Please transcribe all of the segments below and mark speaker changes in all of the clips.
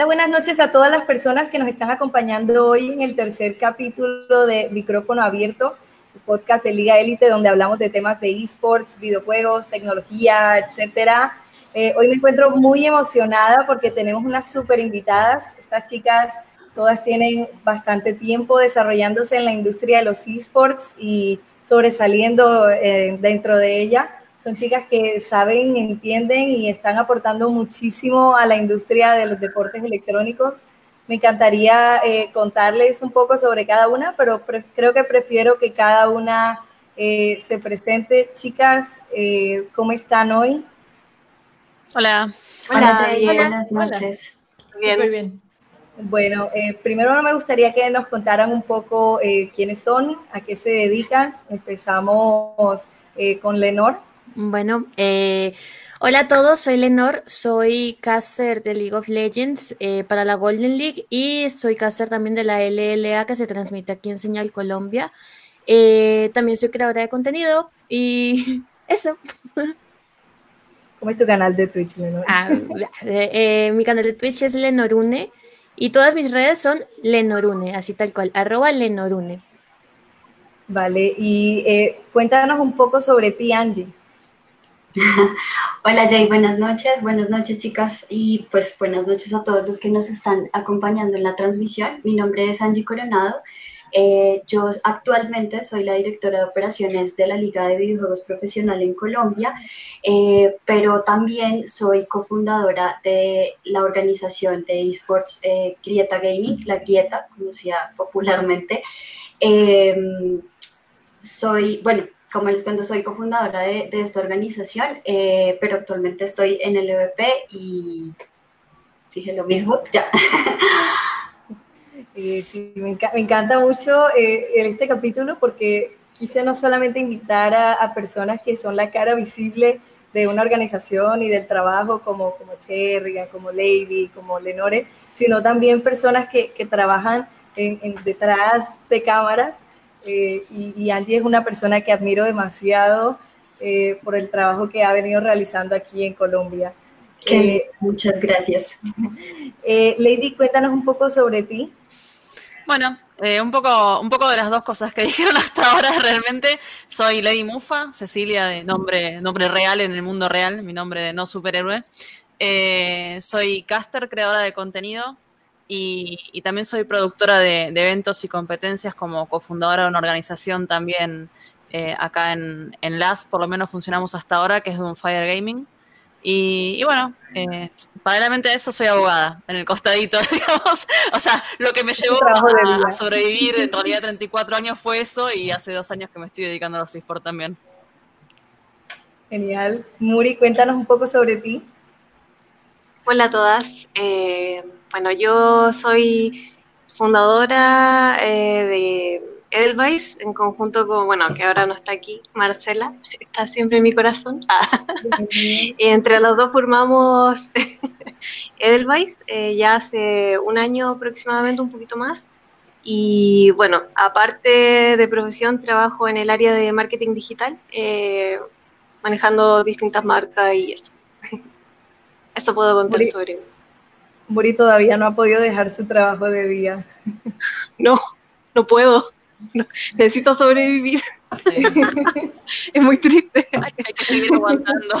Speaker 1: Hola, buenas noches a todas las personas que nos están acompañando hoy en el tercer capítulo de Micrófono Abierto, el podcast de Liga Élite, donde hablamos de temas de esports, videojuegos, tecnología, etcétera. Eh, hoy me encuentro muy emocionada porque tenemos unas súper invitadas. Estas chicas todas tienen bastante tiempo desarrollándose en la industria de los esports y sobresaliendo eh, dentro de ella. Son chicas que saben, entienden y están aportando muchísimo a la industria de los deportes electrónicos. Me encantaría eh, contarles un poco sobre cada una, pero creo que prefiero que cada una eh, se presente. Chicas, eh, ¿cómo están hoy?
Speaker 2: Hola.
Speaker 3: Hola, Jay, buenas noches.
Speaker 2: Bien. Muy bien.
Speaker 1: Bueno, primero me gustaría que nos contaran un poco quiénes son, a qué se dedican. Empezamos con Lenor.
Speaker 3: Bueno, eh, hola a todos, soy Lenor, soy caster de League of Legends eh, para la Golden League y soy caster también de la LLA que se transmite aquí en Señal Colombia. Eh, también soy creadora de contenido y eso.
Speaker 1: ¿Cómo es tu canal de Twitch, Lenor?
Speaker 3: Ah, mi canal de Twitch es Lenorune y todas mis redes son Lenorune, así tal cual, arroba Lenorune.
Speaker 1: Vale, y cuéntanos un poco sobre ti, Angie.
Speaker 4: Hola Jay, buenas noches, buenas noches chicas y pues buenas noches a todos los que nos están acompañando en la transmisión. Mi nombre es Angie Coronado. Eh, yo actualmente soy la directora de operaciones de la Liga de Videojuegos Profesional en Colombia, eh, pero también soy cofundadora de la organización de esports eh, Grieta Gaming, la Grieta, conocida popularmente. soy, bueno, como les cuento, soy cofundadora de, de esta organización, eh, pero actualmente estoy en el EVP y dije lo mismo, ya.
Speaker 1: Sí, me, encanta mucho eh, este capítulo porque quise no solamente invitar a, personas que son la cara visible de una organización y del trabajo como, como Cherry, como Lady, como Lenore, sino también personas que, que trabajan en, detrás de cámaras eh, y, Angie es una persona que admiro demasiado eh, por el trabajo que ha venido realizando aquí en Colombia.
Speaker 4: Eh, muchas gracias.
Speaker 1: Lady, cuéntanos un poco sobre ti.
Speaker 2: Bueno, un, poco, un poco de las dos cosas que dijeron hasta ahora realmente. Soy Lady Mufa, Cecilia de nombre, nombre real en el mundo real, mi nombre de no superhéroe. soy caster, creadora de contenido, y, también soy productora de, eventos y competencias como cofundadora de una organización también eh, acá en, en LAS, por lo menos funcionamos hasta ahora, que es de un Fire Gaming. Y, bueno, eh, paralelamente a eso soy abogada en el costadito, digamos. O sea, lo que me llevó a, sobrevivir en realidad 34 años fue eso y hace dos años que me estoy dedicando a los esports también.
Speaker 1: Genial. Muri, cuéntanos un poco sobre ti.
Speaker 5: Hola a todas. Eh, bueno, yo soy fundadora eh, de Edelweiss en conjunto con, bueno, que ahora no está aquí, Marcela, está siempre en mi corazón. y entre los dos formamos Edelweiss eh, ya hace un año aproximadamente, un poquito más. Y bueno, aparte de profesión, trabajo en el área de marketing digital, eh, manejando distintas marcas y eso. eso puedo contar sobre
Speaker 1: Muri todavía no ha podido dejar su trabajo de día.
Speaker 5: No, no puedo. necesito sobrevivir. es muy triste.
Speaker 2: Hay, que seguir aguantando.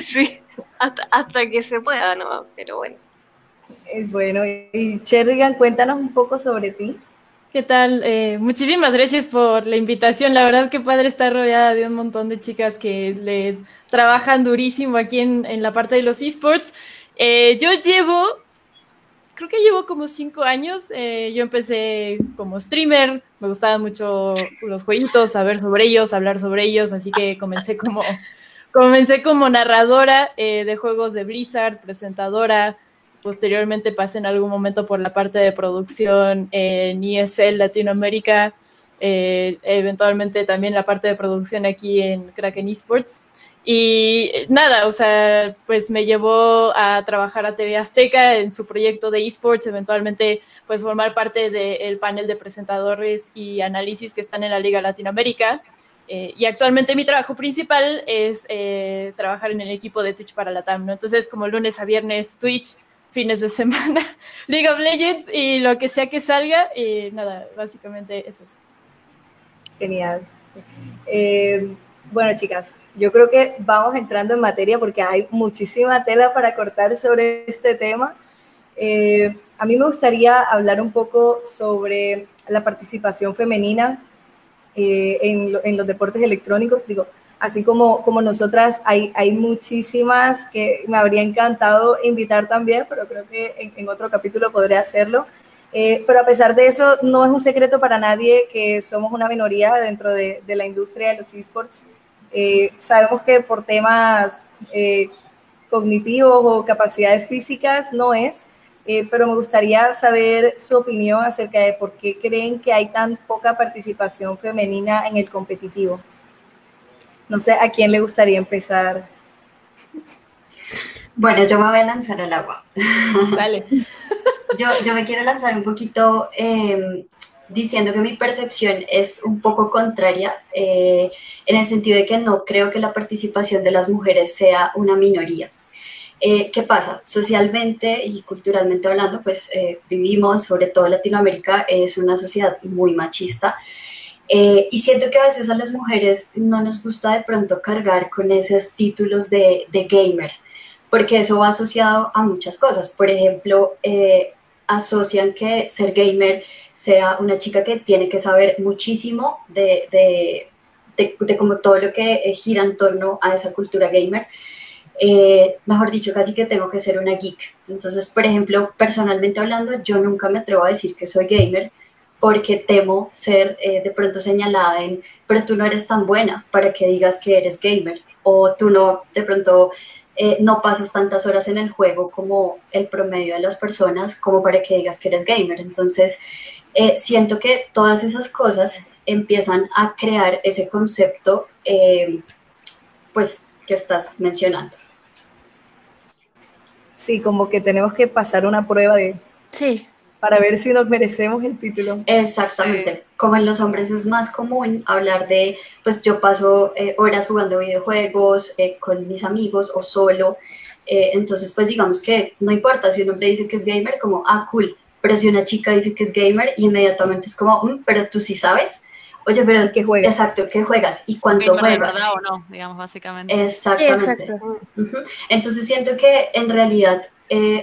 Speaker 5: sí, hasta, que se pueda, ¿no? Pero bueno.
Speaker 1: Es bueno. Y Cherrigan, cuéntanos un poco sobre ti.
Speaker 6: ¿Qué tal? Eh, muchísimas gracias por la invitación. La verdad que padre estar rodeada de un montón de chicas que le trabajan durísimo aquí en, en la parte de los esports. Eh, yo llevo, creo que llevo como cinco años. Eh, yo empecé como streamer, me gustaban mucho los jueguitos, saber sobre ellos, hablar sobre ellos, así que comencé como, comencé como narradora eh, de juegos de Blizzard, presentadora. Posteriormente pasé en algún momento por la parte de producción en ESL Latinoamérica, eventualmente también la parte de producción aquí en Kraken Esports. Y nada, o sea, pues me llevó a trabajar a TV Azteca en su proyecto de esports, eventualmente pues formar parte del panel de presentadores y análisis que están en la Liga Latinoamérica. Eh, y actualmente mi trabajo principal es eh, trabajar en el equipo de Twitch para la TAM, ¿no? Entonces, como lunes a viernes Twitch, fines de semana, League of Legends y lo que sea que salga. Y nada, básicamente es eso.
Speaker 1: Genial. Eh, bueno, chicas, yo creo que vamos entrando en materia porque hay muchísima tela para cortar sobre este tema. Eh, a mí me gustaría hablar un poco sobre la participación femenina eh, en, en, los deportes electrónicos. Digo, así como, como nosotras, hay, hay muchísimas que me habría encantado invitar también, pero creo que en, otro capítulo podré hacerlo. Eh, pero a pesar de eso, no es un secreto para nadie que somos una minoría dentro de, de la industria de los esports. Eh, sabemos que por temas eh, cognitivos o capacidades físicas no es, pero me gustaría saber su opinión acerca de por qué creen que hay tan poca participación femenina en el competitivo. No sé a quién le gustaría empezar.
Speaker 4: Bueno, yo me voy a lanzar al agua.
Speaker 6: Vale.
Speaker 4: yo, yo me quiero lanzar un poquito em, diciendo que mi percepción es un poco contraria, eh, en el sentido de que no creo que la participación de las mujeres sea una minoría. Eh, ¿Qué pasa? Socialmente y culturalmente hablando, pues eh, vivimos, sobre todo Latinoamérica, es una sociedad muy machista eh, y siento que a veces a las mujeres no nos gusta de pronto cargar con esos títulos de, gamer, porque eso va asociado a muchas cosas. Por ejemplo, asocian que ser gamer sea una chica que tiene que saber muchísimo de, de, de, como todo lo que eh, gira en torno a esa cultura gamer. mejor dicho, casi que tengo que ser una geek. Entonces, por ejemplo, personalmente hablando, yo nunca me atrevo a decir que soy gamer porque temo ser eh, de pronto señalada en, pero tú no eres tan buena para que digas que eres gamer, o tú no, de pronto eh, no pasas tantas horas en el juego como el promedio de las personas, como para que digas que eres gamer. Entonces, eh, siento que todas esas cosas empiezan a crear ese concepto, pues, que estás mencionando.
Speaker 1: Sí, como que tenemos que pasar una prueba de...
Speaker 3: Sí
Speaker 1: para ver si nos merecemos el título.
Speaker 4: Exactamente. Como en los hombres es más común hablar de, pues yo paso eh, horas jugando videojuegos eh, con mis amigos o solo. Eh, entonces, pues digamos que no importa si un hombre dice que es gamer, como, ah, cool. Pero si una chica dice que es gamer, inmediatamente es como, mm, pero tú sí sabes. Oye, pero
Speaker 1: ¿qué juegas?
Speaker 4: Exacto, ¿qué juegas? ¿Y cuánto juegas?
Speaker 2: verdad o no, digamos, básicamente.
Speaker 4: Exactamente. Entonces siento que en realidad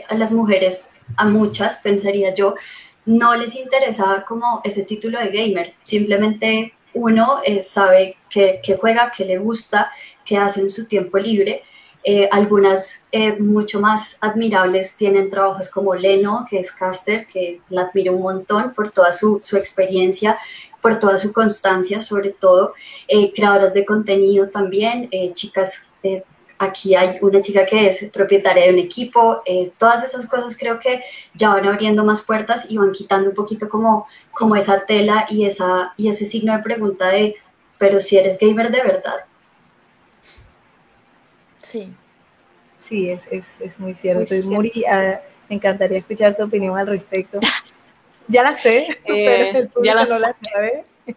Speaker 4: a las mujeres a muchas, pensaría yo, no les interesa como ese título de gamer, simplemente uno eh, sabe que, juega, que le gusta, que hace en su tiempo libre. Eh, algunas eh, mucho más admirables tienen trabajos como Leno, que es caster, que la admiro un montón por toda su, su experiencia, por toda su constancia, sobre todo. creadoras de contenido también, chicas aquí hay una chica que es propietaria de un equipo, eh, todas esas cosas creo que ya van abriendo más puertas y van quitando un poquito como, como esa tela y, esa, y ese signo de pregunta de, pero si eres gamer de verdad.
Speaker 3: Sí.
Speaker 1: Sí, es, es, es muy cierto. Muy ah, me encantaría escuchar tu opinión al respecto. Ya la sé, eh, pero el público ya no la sabe.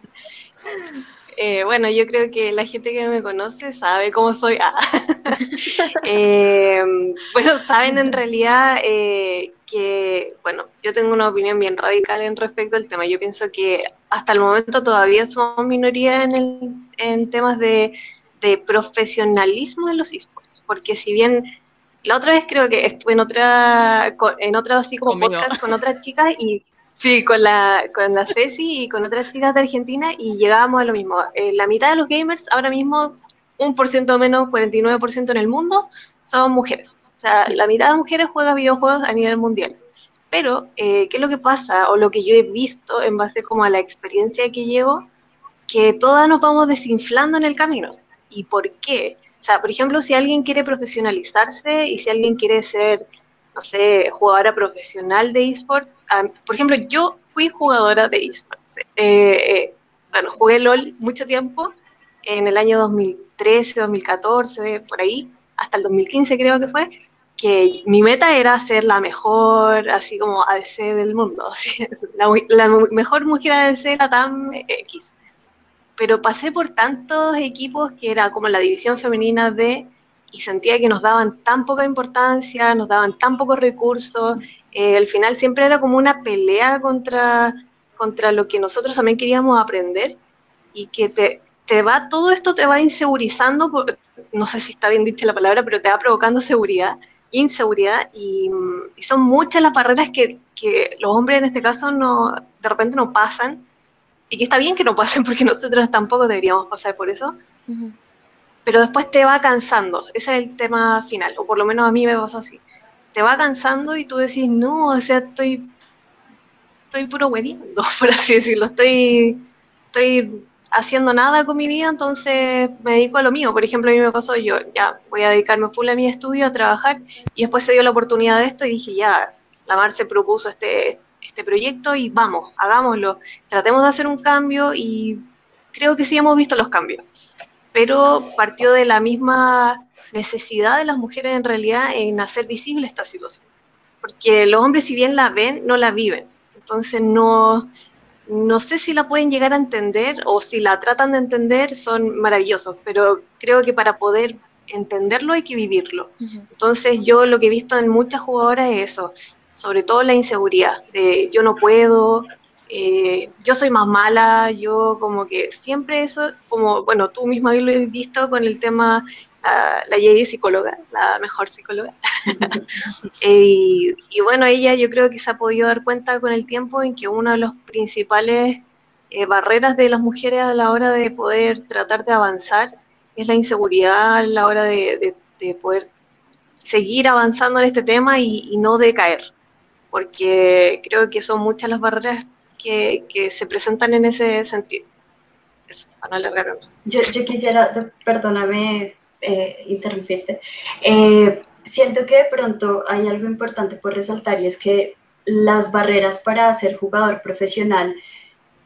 Speaker 5: Eh, bueno, yo creo que la gente que me conoce sabe cómo soy. Ah. Eh, bueno, saben en realidad eh, que, bueno, yo tengo una opinión bien radical en respecto al tema. Yo pienso que hasta el momento todavía somos minoría en, el, en temas de, de profesionalismo de los esports, porque si bien la otra vez creo que estuve en otra, en otra así como podcast con otras chicas y Sí, con la, con la Ceci y con otras chicas de Argentina y llegábamos a lo mismo. Eh, la mitad de los gamers, ahora mismo, un por ciento menos, 49% en el mundo, son mujeres. O sea, la mitad de mujeres juega videojuegos a nivel mundial. Pero, eh, ¿qué es lo que pasa? O lo que yo he visto en base como a la experiencia que llevo, que todas nos vamos desinflando en el camino. ¿Y por qué? O sea, por ejemplo, si alguien quiere profesionalizarse y si alguien quiere ser no sé, jugadora profesional de esports. Ah, por ejemplo, yo fui jugadora de esports. Eh, eh, bueno, jugué LOL mucho tiempo, en el año 2013, 2014, por ahí, hasta el 2015 creo que fue, que mi meta era ser la mejor, así como ADC del mundo, la, la, mejor mujer ADC, la TAM X. Pero pasé por tantos equipos que era como la división femenina de y sentía que nos daban tan poca importancia, nos daban tan pocos recursos, eh, al final siempre era como una pelea contra, contra lo que nosotros también queríamos aprender y que te, te va, todo esto te va insegurizando, no sé si está bien dicha la palabra, pero te va provocando seguridad, inseguridad, y, son muchas las barreras que, que, los hombres en este caso no, de repente no pasan, y que está bien que no pasen porque nosotros tampoco deberíamos pasar por eso, pero después te va cansando, ese es el tema final, o por lo menos a mí me pasa así, te va cansando y tú decís, no, o sea, estoy, estoy puro hueviendo, por así decirlo, estoy, estoy haciendo nada con mi vida, entonces me dedico a lo mío. Por ejemplo, a mí me pasó, yo ya voy a dedicarme full a mi estudio, a trabajar, y después se dio la oportunidad de esto y dije, ya, la Mar se propuso este, este proyecto y vamos, hagámoslo, tratemos de hacer un cambio y creo que sí hemos visto los cambios. Pero partió de la misma necesidad de las mujeres en realidad en hacer visible esta situación. Porque los hombres, si bien la ven, no la viven. Entonces no, no sé si la pueden llegar a entender o si la tratan de entender, son maravillosos, pero creo que para poder entenderlo hay que vivirlo. Entonces yo lo que he visto en muchas jugadoras es eso, sobre todo la inseguridad, de yo no puedo, eh, yo soy más mala, yo como que siempre eso, como, bueno, tú misma lo has visto con el tema la, la psicóloga, la mejor psicóloga. y, bueno, ella yo creo que se ha podido dar cuenta con el tiempo en que una de las principales eh, barreras de las mujeres a la hora de poder tratar de avanzar es la inseguridad a la hora de, poder seguir avanzando en este tema y, no decaer, porque creo que son muchas las barreras que, se presentan en ese sentido. Eso, para no alargar
Speaker 4: Yo, yo quisiera, perdóname, eh, interrumpirte. Eh, siento que de pronto hay algo importante por resaltar y es que las barreras para ser jugador profesional,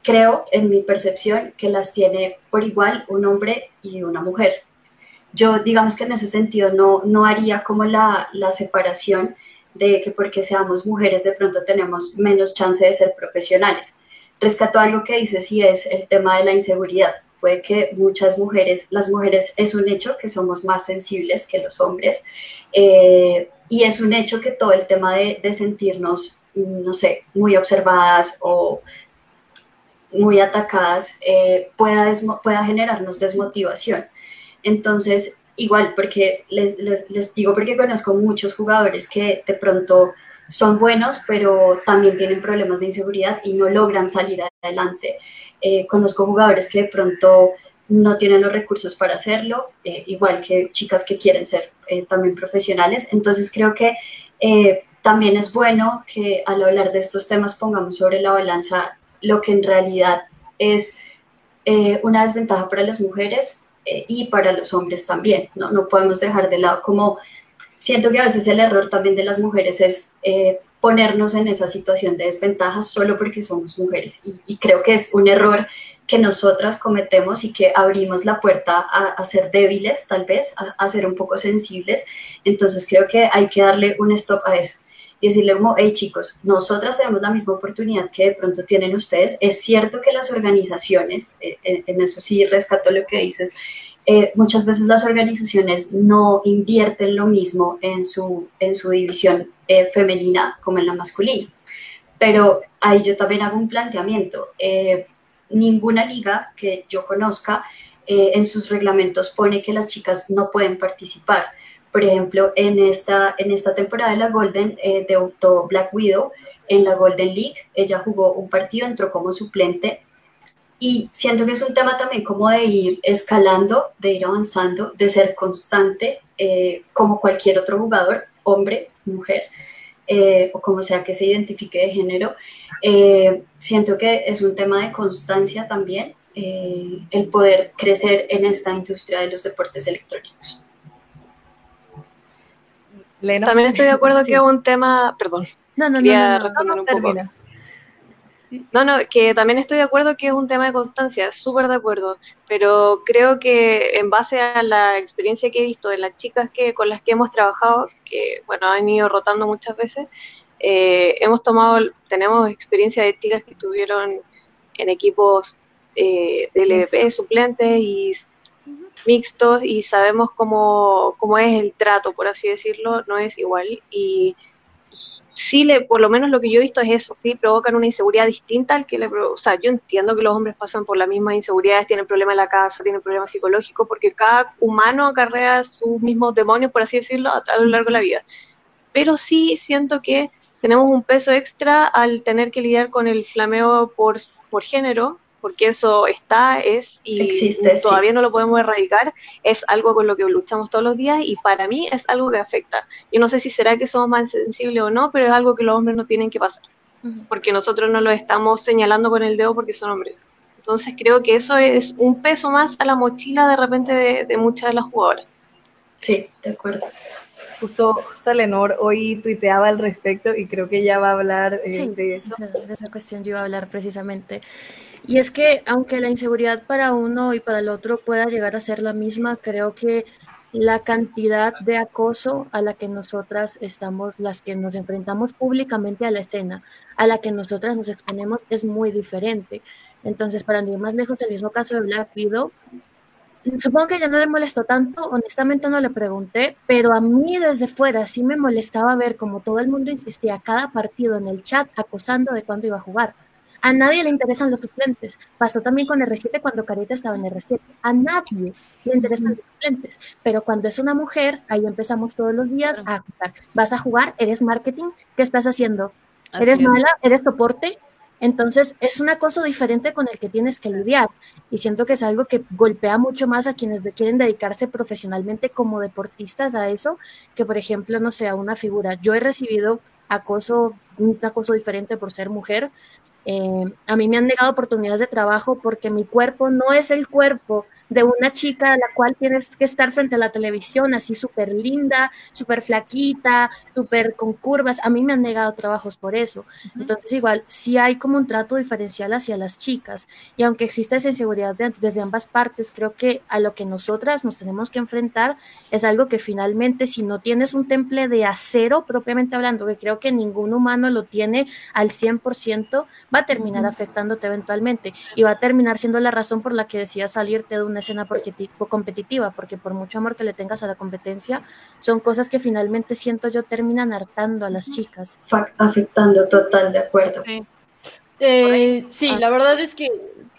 Speaker 4: creo, en mi percepción, que las tiene por igual un hombre y una mujer. Yo, digamos que en ese sentido, no, no haría como la, la separación de que porque seamos mujeres de pronto tenemos menos chance de ser profesionales. Rescato algo que dices y es el tema de la inseguridad puede que muchas mujeres, las mujeres es un hecho que somos más sensibles que los hombres eh, y es un hecho que todo el tema de, sentirnos, no sé, muy observadas o muy atacadas eh, pueda, pueda generarnos desmotivación. Entonces, igual, porque les, les, digo porque conozco muchos jugadores que de pronto son buenos, pero también tienen problemas de inseguridad y no logran salir adelante. Eh, conozco jugadores que de pronto no tienen los recursos para hacerlo, eh, igual que chicas que quieren ser eh, también profesionales. Entonces creo que también es bueno que al hablar de estos temas pongamos sobre la balanza lo que en realidad es una desventaja para las mujeres y para los hombres también. ¿no? no podemos dejar de lado como siento que a veces el error también de las mujeres es ponernos en esa situación de desventaja solo porque somos mujeres. Y, creo que es un error que nosotras cometemos y que abrimos la puerta a, ser débiles, tal vez, a, ser un poco sensibles. Entonces creo que hay que darle un stop a eso y decirle como, hey chicos, nosotras tenemos la misma oportunidad que de pronto tienen ustedes. Es cierto que las organizaciones, eh, eh, en eso sí rescato lo que dices, eh, muchas veces las organizaciones no invierten lo mismo en su, en su división eh, femenina como en la masculina. Pero ahí yo también hago un planteamiento. Eh, ninguna liga que yo conozca en sus reglamentos pone que las chicas no pueden participar. Por ejemplo, en esta, en esta temporada de la Golden debutó Black Widow en la Golden League. Ella jugó un partido, entró como suplente y siento que es un tema también como de ir escalando, de ir avanzando, de ser constante, eh, como cualquier otro jugador, hombre, mujer, eh, o como sea que se identifique de género. Eh, siento que es un tema de constancia también, el poder crecer en esta industria de los deportes electrónicos.
Speaker 5: También estoy de acuerdo que es un tema, perdón, no, no, no, no, no, un no, no, que también estoy de acuerdo que es un tema de constancia, súper de acuerdo, pero creo que en base a la experiencia que he visto de las chicas que con las que hemos trabajado, que bueno, han ido rotando muchas veces, eh, hemos tomado, tenemos experiencia de chicas que estuvieron en equipos eh, de LVP suplentes y mixtos y sabemos cómo, cómo es el trato, por así decirlo, no es igual. Y sí, le, por lo menos lo que yo he visto es eso, sí, provocan una inseguridad distinta al que le o sea, yo entiendo que los hombres pasan por las mismas inseguridades, tienen problemas en la casa, tienen problemas psicológicos, porque cada humano acarrea sus mismos demonios, por así decirlo, a, lo largo de la vida. Pero sí siento que tenemos un peso extra al tener que lidiar con el flameo por, por género, porque eso está, es y
Speaker 4: Existe,
Speaker 5: todavía no lo podemos erradicar, es algo con lo que luchamos todos los días y para mí es algo que afecta. Yo no sé si será que somos más sensibles o no, pero es algo que los hombres no tienen que pasar, porque nosotros no lo estamos señalando con el dedo porque son hombres. Entonces creo que eso es un peso más a la mochila de repente de, muchas de las jugadoras.
Speaker 4: Sí, de acuerdo.
Speaker 1: Justo, justo Lenor hoy tuiteaba al respecto y creo que ella va a hablar eh, de eso.
Speaker 3: De, esa cuestión yo iba a hablar precisamente. Y es que aunque la inseguridad para uno y para el otro pueda llegar a ser la misma, creo que la cantidad de acoso a la que nosotras estamos, las que nos enfrentamos públicamente a la escena, a la que nosotras nos exponemos, es muy diferente. Entonces, para mí, más lejos, el mismo caso de Black Widow, supongo que ya no le molestó tanto, honestamente no le pregunté, pero a mí desde fuera sí me molestaba ver como todo el mundo insistía cada partido en el chat acosando de cuándo iba a jugar a nadie le interesan los suplentes. Pasó también con R7 cuando Carita estaba en R7. A nadie le interesan los suplentes. Pero cuando es una mujer, ahí empezamos todos los días a acusar. ¿Vas a jugar? ¿Eres marketing? ¿Qué estás haciendo? ¿Eres mala? ¿Eres soporte? Entonces, es un acoso diferente con el que tienes que lidiar. Y siento que es algo que golpea mucho más a quienes quieren dedicarse profesionalmente como deportistas a eso, que por ejemplo, no sé, a una figura. Yo he recibido acoso, un acoso diferente por ser mujer, eh, a mí me han negado oportunidades de trabajo porque mi cuerpo no es el cuerpo de una chica a la cual tienes que estar frente a la televisión, así súper linda, súper flaquita, súper con curvas. A mí me han negado trabajos por eso. Entonces, igual, sí hay como un trato diferencial hacia las chicas. Y aunque exista esa inseguridad desde ambas partes, creo que a lo que nosotras nos tenemos que enfrentar es algo que finalmente, si no tienes un temple de acero, propiamente hablando, que creo que ningún humano lo tiene al 100%, va a terminar afectándote eventualmente y va a terminar siendo la razón por la que decidas salirte de una escena competitiva, porque por mucho amor que le tengas a la competencia, son cosas que finalmente siento yo terminan hartando a las chicas.
Speaker 4: Afectando, total, de acuerdo.
Speaker 6: Sí, eh, sí ah. la verdad es que,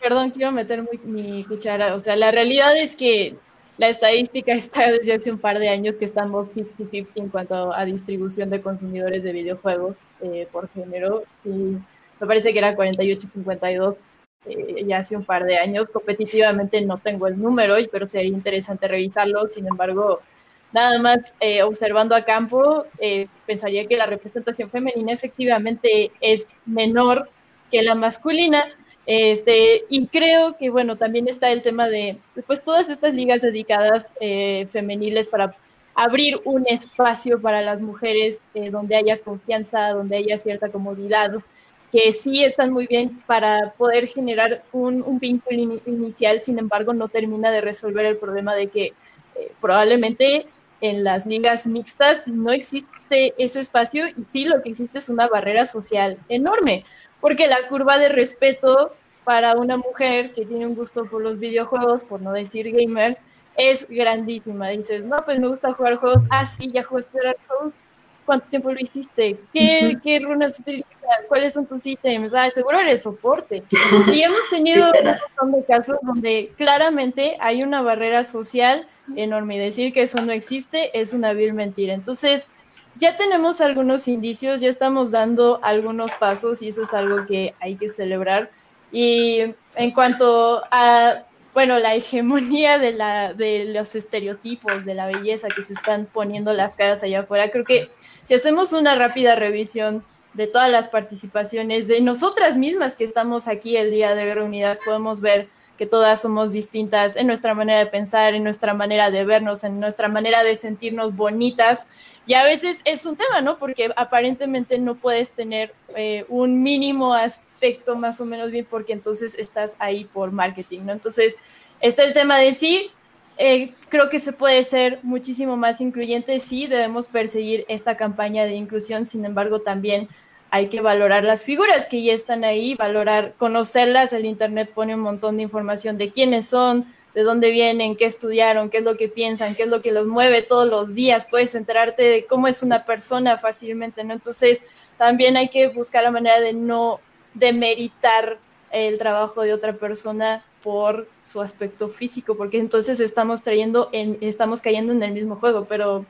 Speaker 6: perdón, quiero meter mi cuchara, o sea, la realidad es que la estadística está desde hace un par de años que estamos 50-50 en cuanto a distribución de consumidores de videojuegos eh, por género. Sí, me parece que era 48-52 eh, ya hace un par de años. Competitivamente no tengo el número, pero sería interesante revisarlo. Sin embargo, nada más eh, observando a campo, eh, pensaría que la representación femenina efectivamente es menor que la masculina. Este, y creo que, bueno, también está el tema de, pues, todas estas ligas dedicadas femeniles para abrir un espacio para las mujeres donde haya confianza, donde haya cierta comodidad, que sí están muy bien para poder generar un, un vínculo inicial, sin embargo no termina de resolver el problema de que eh, probablemente en las ligas mixtas no existe ese espacio y sí lo que existe es una barrera social enorme, porque la curva de respeto para una mujer que tiene un gusto por los videojuegos, por no decir gamer, es grandísima. Dices, no, pues me gusta jugar juegos, ah, sí, ya jugaste Dark Souls, ¿cuánto tiempo lo hiciste? ¿Qué, ¿qué runas utilizas? ¿Cuáles son tus ítems? Ah, seguro eres soporte. Y hemos tenido un montón de casos donde claramente hay una barrera social enorme y decir que eso no existe es una vil mentira. Entonces, ya tenemos algunos indicios, ya estamos dando algunos pasos y eso es algo que hay que celebrar. Y en cuanto a bueno, la hegemonía de, la, de los estereotipos de la belleza que se están poniendo las caras allá afuera. Creo que si hacemos una rápida revisión de todas las participaciones de nosotras mismas que estamos aquí el día de reunidas, podemos ver que todas somos distintas en nuestra manera de pensar, en nuestra manera de vernos, en nuestra manera de sentirnos bonitas. Y a veces es un tema, ¿no? Porque aparentemente no puedes tener eh, un mínimo aspecto más o menos bien porque entonces estás ahí por marketing, ¿no? Entonces está el tema de sí, eh, creo que se puede ser muchísimo más incluyente, sí, debemos perseguir esta campaña de inclusión, sin embargo también hay que valorar las figuras que ya están ahí, valorar, conocerlas, el Internet pone un montón de información de quiénes son, de dónde vienen, qué estudiaron, qué es lo que piensan, qué es lo que los mueve todos los días, puedes enterarte de cómo es una persona fácilmente, ¿no? Entonces, también hay que buscar la manera de no demeritar el trabajo de otra persona por su aspecto físico, porque entonces estamos trayendo en, estamos cayendo en el mismo juego, pero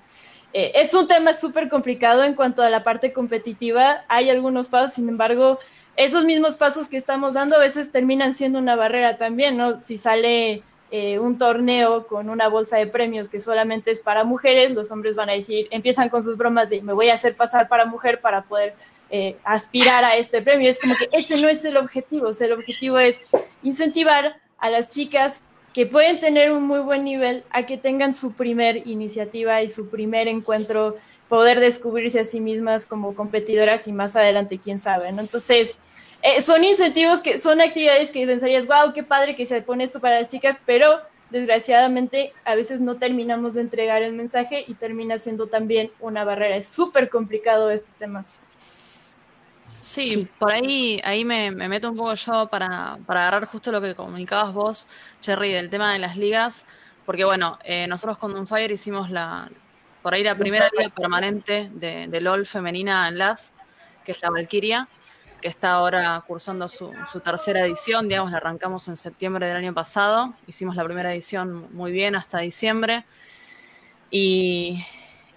Speaker 6: eh, es un tema súper complicado en cuanto a la parte competitiva. Hay algunos pasos, sin embargo, esos mismos pasos que estamos dando a veces terminan siendo una barrera también, ¿no? Si sale eh, un torneo con una bolsa de premios que solamente es para mujeres, los hombres van a decir, empiezan con sus bromas de me voy a hacer pasar para mujer para poder eh, aspirar a este premio. Es como que ese no es el objetivo, el objetivo es incentivar a las chicas que pueden tener un muy buen nivel a que tengan su primer iniciativa y su primer encuentro, poder descubrirse a sí mismas como competidoras y más adelante, quién sabe, ¿no? Entonces, eh, son incentivos que son actividades que pensarías, wow, qué padre que se pone esto para las chicas, pero desgraciadamente a veces no terminamos de entregar el mensaje y termina siendo también una barrera. Es súper complicado este tema.
Speaker 2: Sí, por ahí, ahí me, meto un poco yo para, para, agarrar justo lo que comunicabas vos, Cherry, del tema de las ligas, porque bueno, eh, nosotros con Fire hicimos la, por ahí la primera liga permanente de, de LOL femenina en LAS, que es la Valkyria, que está ahora cursando su, su, tercera edición, digamos, la arrancamos en septiembre del año pasado, hicimos la primera edición muy bien hasta diciembre, y,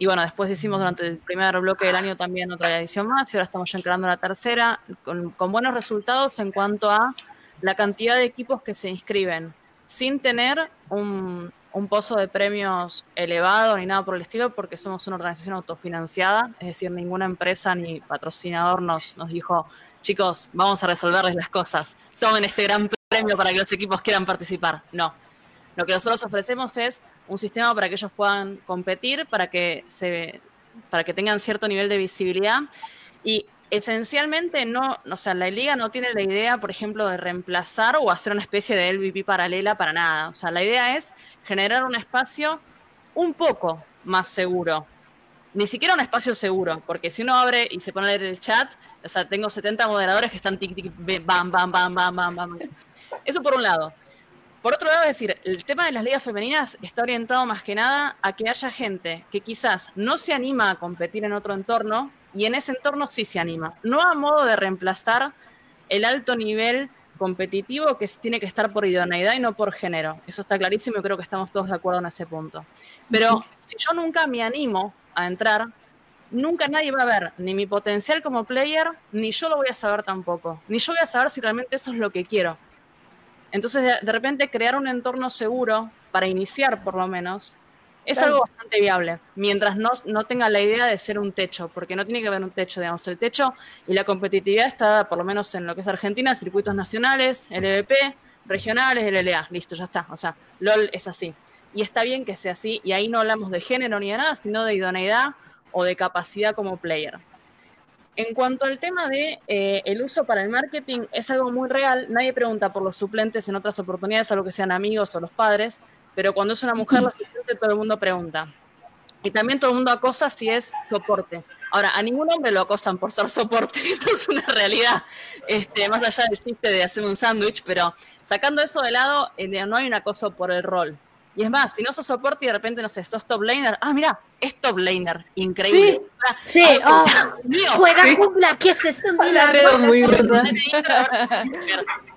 Speaker 2: y bueno, después hicimos durante el primer bloque del año también otra edición más y ahora estamos ya entrando la tercera con, buenos resultados en cuanto a la cantidad de equipos que se inscriben sin tener un, pozo de premios elevado ni nada por el estilo porque somos una organización autofinanciada, es decir, ninguna empresa ni patrocinador nos, nos dijo, chicos, vamos a resolverles las cosas, tomen este gran premio para que los equipos quieran participar. No, lo que nosotros ofrecemos es un sistema para que ellos puedan competir, para que, se, para que tengan cierto nivel de visibilidad. Y esencialmente no, o sea, la liga no tiene la idea, por ejemplo, de reemplazar o hacer una especie de LVP paralela para nada. O sea, la idea es generar un espacio un poco más seguro. Ni siquiera un espacio seguro, porque si uno abre y se pone a leer el chat, o sea, tengo 70 moderadores que están tic, tic, bam, bam, bam, bam, bam, bam. Eso por un lado. Por otro lado, es decir, el tema de las ligas femeninas está orientado más que nada a que haya gente que quizás no se anima a competir en otro entorno y en ese entorno sí se anima. No a modo de reemplazar el alto nivel competitivo que tiene que estar por idoneidad y no por género. Eso está clarísimo y creo que estamos todos de acuerdo en ese punto. Pero si yo nunca me animo a entrar, nunca nadie va a ver ni mi potencial como player, ni yo lo voy a saber tampoco. Ni yo voy a saber si realmente eso es lo que quiero. Entonces, de, repente, crear un entorno seguro para iniciar, por lo menos, es algo bastante viable, mientras no, no, tenga la idea de ser un techo, porque no tiene que haber un techo, digamos, el techo y la competitividad está, por lo menos en lo que es Argentina, circuitos nacionales, LVP, regionales, LLA, listo, ya está, o sea, LOL es así. Y está bien que sea así, y ahí no hablamos de género ni de nada, sino de idoneidad o de capacidad como player. En cuanto al tema de eh, el uso para el marketing, es algo muy real. Nadie pregunta por los suplentes en otras oportunidades, salvo que sean amigos o los padres, pero cuando es una mujer la suplente todo el mundo pregunta. Y también todo el mundo acosa si es soporte. Ahora, a ningún hombre lo acosan por ser soporte, eso es una realidad, este, más allá del chiste de hacer un sándwich, pero sacando eso de lado, eh, no hay un acoso por el rol. Y es más, si no sos soporte y de repente, no sé, sos top laner, ah, mira, es top laner, increíble.
Speaker 3: Sí, sí. oh, juega jungla, ¿qué es esto?
Speaker 2: Muy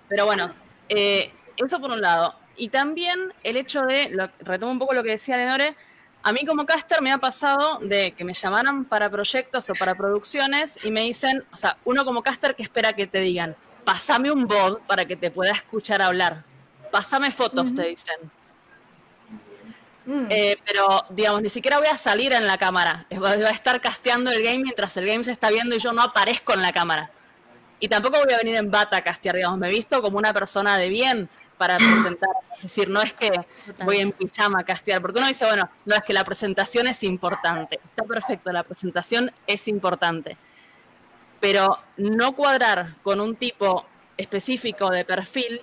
Speaker 2: Pero bueno, eh, eso por un lado. Y también el hecho de, lo, retomo un poco lo que decía Lenore, a mí como caster me ha pasado de que me llamaran para proyectos o para producciones y me dicen, o sea, uno como caster que espera que te digan, pásame un bot para que te pueda escuchar hablar, pásame fotos, te dicen Mm. Eh, pero, digamos, ni siquiera voy a salir en la cámara. Voy a estar casteando el game mientras el game se está viendo y yo no aparezco en la cámara. Y tampoco voy a venir en bata a castear, digamos, me he visto como una persona de bien para presentar. Es decir, no es que voy en pijama a castear, porque uno dice, bueno, no es que la presentación es importante. Está perfecto, la presentación es importante. Pero no cuadrar con un tipo específico de perfil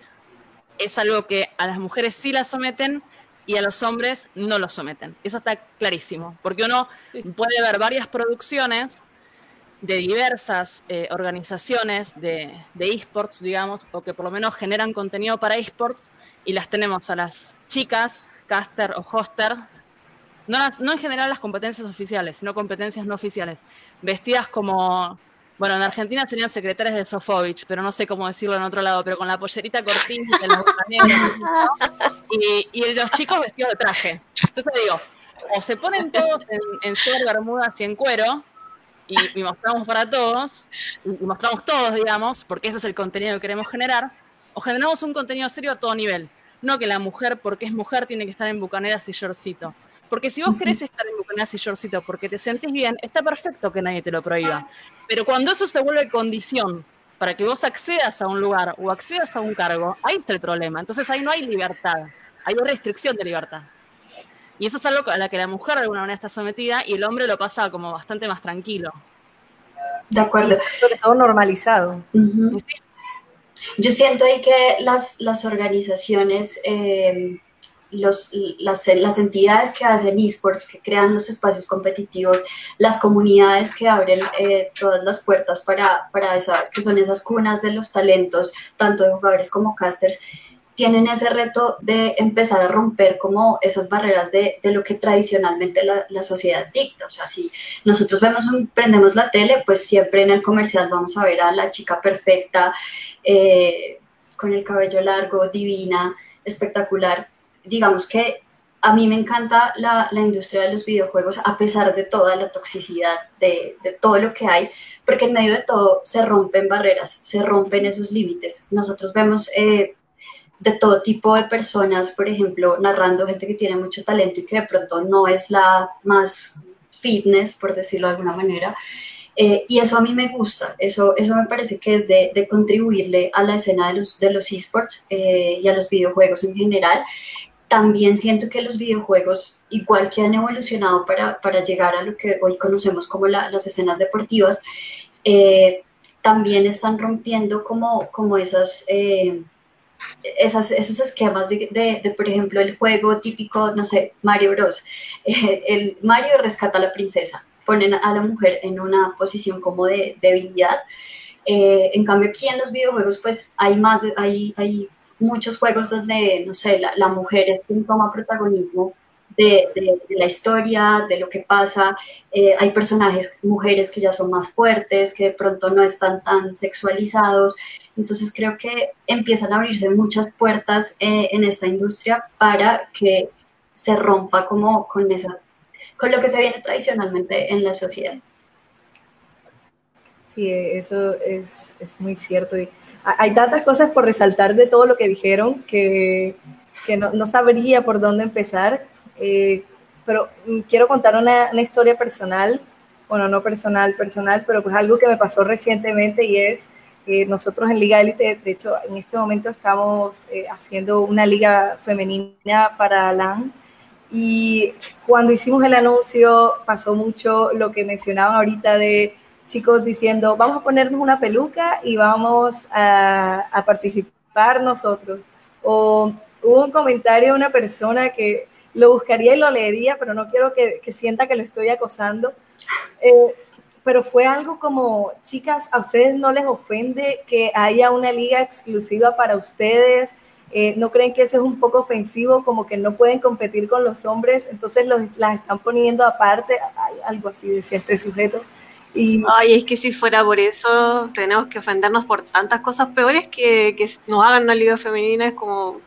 Speaker 2: es algo que a las mujeres sí la someten y a los hombres no los someten. Eso está clarísimo, porque uno puede ver varias producciones de diversas eh, organizaciones de, esports, digamos, o que por lo menos generan contenido para esports, y las tenemos a las chicas, caster o hoster, no, no en general las competencias oficiales, sino competencias no oficiales, vestidas como bueno, en Argentina serían secretarias de Sofovich, pero no sé cómo decirlo en otro lado, pero con la pollerita cortita y las y, y los chicos vestidos de traje. Entonces digo, o se ponen todos en, en short, bermudas y en cuero, y, mostramos para todos, y, mostramos todos, digamos, porque ese es el contenido que queremos generar, o generamos un contenido serio a todo nivel. No que la mujer, porque es mujer, tiene que estar en bucaneras y shortcito. Porque si vos querés estar en bucaneras y shortcito porque te sentís bien, está perfecto que nadie te lo prohíba. Pero cuando eso se vuelve condición para que vos accedas a un lugar o accedas a un cargo, ahí está el problema. Entonces ahí no hay libertad, hay restricción de libertad. Y eso es algo a la que la mujer de alguna manera está sometida y el hombre lo pasa como bastante más tranquilo.
Speaker 4: De acuerdo.
Speaker 1: sobre todo normalizado.
Speaker 4: Yo siento ahí que las, las organizaciones, eh, los, las, las, entidades que hacen esports, que crean los espacios competitivos, las comunidades que abren eh, todas las puertas para, para esa, que son esas cunas de los talentos, tanto de jugadores como casters, tienen ese reto de empezar a romper como esas barreras de, de lo que tradicionalmente la, la, sociedad dicta. O sea, si nosotros vemos un, prendemos la tele, pues siempre en el comercial vamos a ver a la chica perfecta, eh, con el cabello largo, divina, espectacular. Digamos que a mí me encanta la, la, industria de los videojuegos a pesar de toda la toxicidad, de, de, todo lo que hay, porque en medio de todo se rompen barreras, se rompen esos límites. Nosotros vemos eh, de todo tipo de personas, por ejemplo, narrando gente que tiene mucho talento y que de pronto no es la más fitness, por decirlo de alguna manera. Eh, y eso a mí me gusta, eso, eso me parece que es de, de contribuirle a la escena de los, de los esports eh, y a los videojuegos en general. También siento que los videojuegos, igual que han evolucionado para, para llegar a lo que hoy conocemos como la, las escenas deportivas, eh, también están rompiendo como, como esas esas, esos esquemas de, de, por ejemplo, el juego típico, no sé, Mario Bros. el Mario rescata a la princesa, ponen a la mujer en una posición como de debilidad. Eh, en cambio, aquí en los videojuegos, pues hay más, hay, hay muchos juegos donde, no sé, la, la mujer es quien toma protagonismo de, la historia, de lo que pasa. Eh, hay personajes, mujeres que ya son más fuertes, que de pronto no están tan sexualizados. Entonces creo que empiezan a abrirse muchas puertas eh, en esta industria para que se rompa como con, esa, con lo que se viene tradicionalmente en la sociedad.
Speaker 1: Sí, eso es, es muy cierto. Hay tantas cosas por resaltar de todo lo que dijeron que, que no, no, sabría por dónde empezar, eh, pero quiero contar una, una, historia personal, bueno, no personal, personal, pero pues algo que me pasó recientemente y es nosotros en Liga Elite, de hecho, en este momento estamos eh, haciendo una liga femenina para LAN. Y cuando hicimos el anuncio, pasó mucho lo que mencionaban ahorita de chicos diciendo, vamos a ponernos una peluca y vamos a, a participar nosotros. O hubo un comentario de una persona que lo buscaría y lo leería, pero no quiero que, que sienta que lo estoy acosando. Eh, pero fue algo como, chicas, ¿a ustedes no les ofende que haya una liga exclusiva para ustedes? Eh, ¿No creen que eso es un poco ofensivo, como que no pueden competir con los hombres? Entonces los, las están poniendo aparte, algo así decía este sujeto.
Speaker 5: Y... Ay, es que si fuera por eso, tenemos que ofendernos por tantas cosas peores que, que nos hagan una liga femenina, es como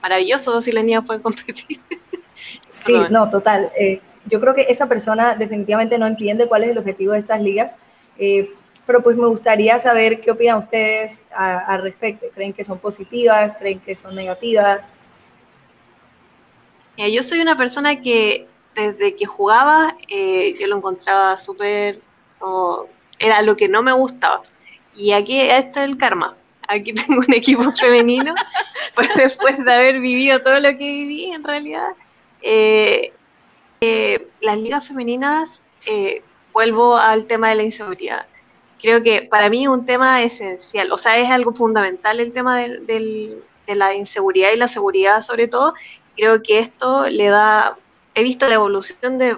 Speaker 5: maravilloso si las niñas pueden competir.
Speaker 1: sí, no, total. Eh, yo creo que esa persona definitivamente no entiende cuál es el objetivo de estas ligas, eh, pero pues me gustaría saber qué opinan ustedes al respecto. ¿Creen que son positivas? ¿Creen que son negativas?
Speaker 5: Mira, yo soy una persona que desde que jugaba eh, yo lo encontraba súper, era lo que no me gustaba. Y aquí está el karma. Aquí tengo un equipo femenino, pues después de haber vivido todo lo que viví en realidad. Eh, eh, las ligas femeninas, eh, vuelvo al tema de la inseguridad. Creo que para mí es un tema esencial, o sea, es algo fundamental el tema del, de la inseguridad y la seguridad sobre todo. Creo que esto le da, he visto la evolución de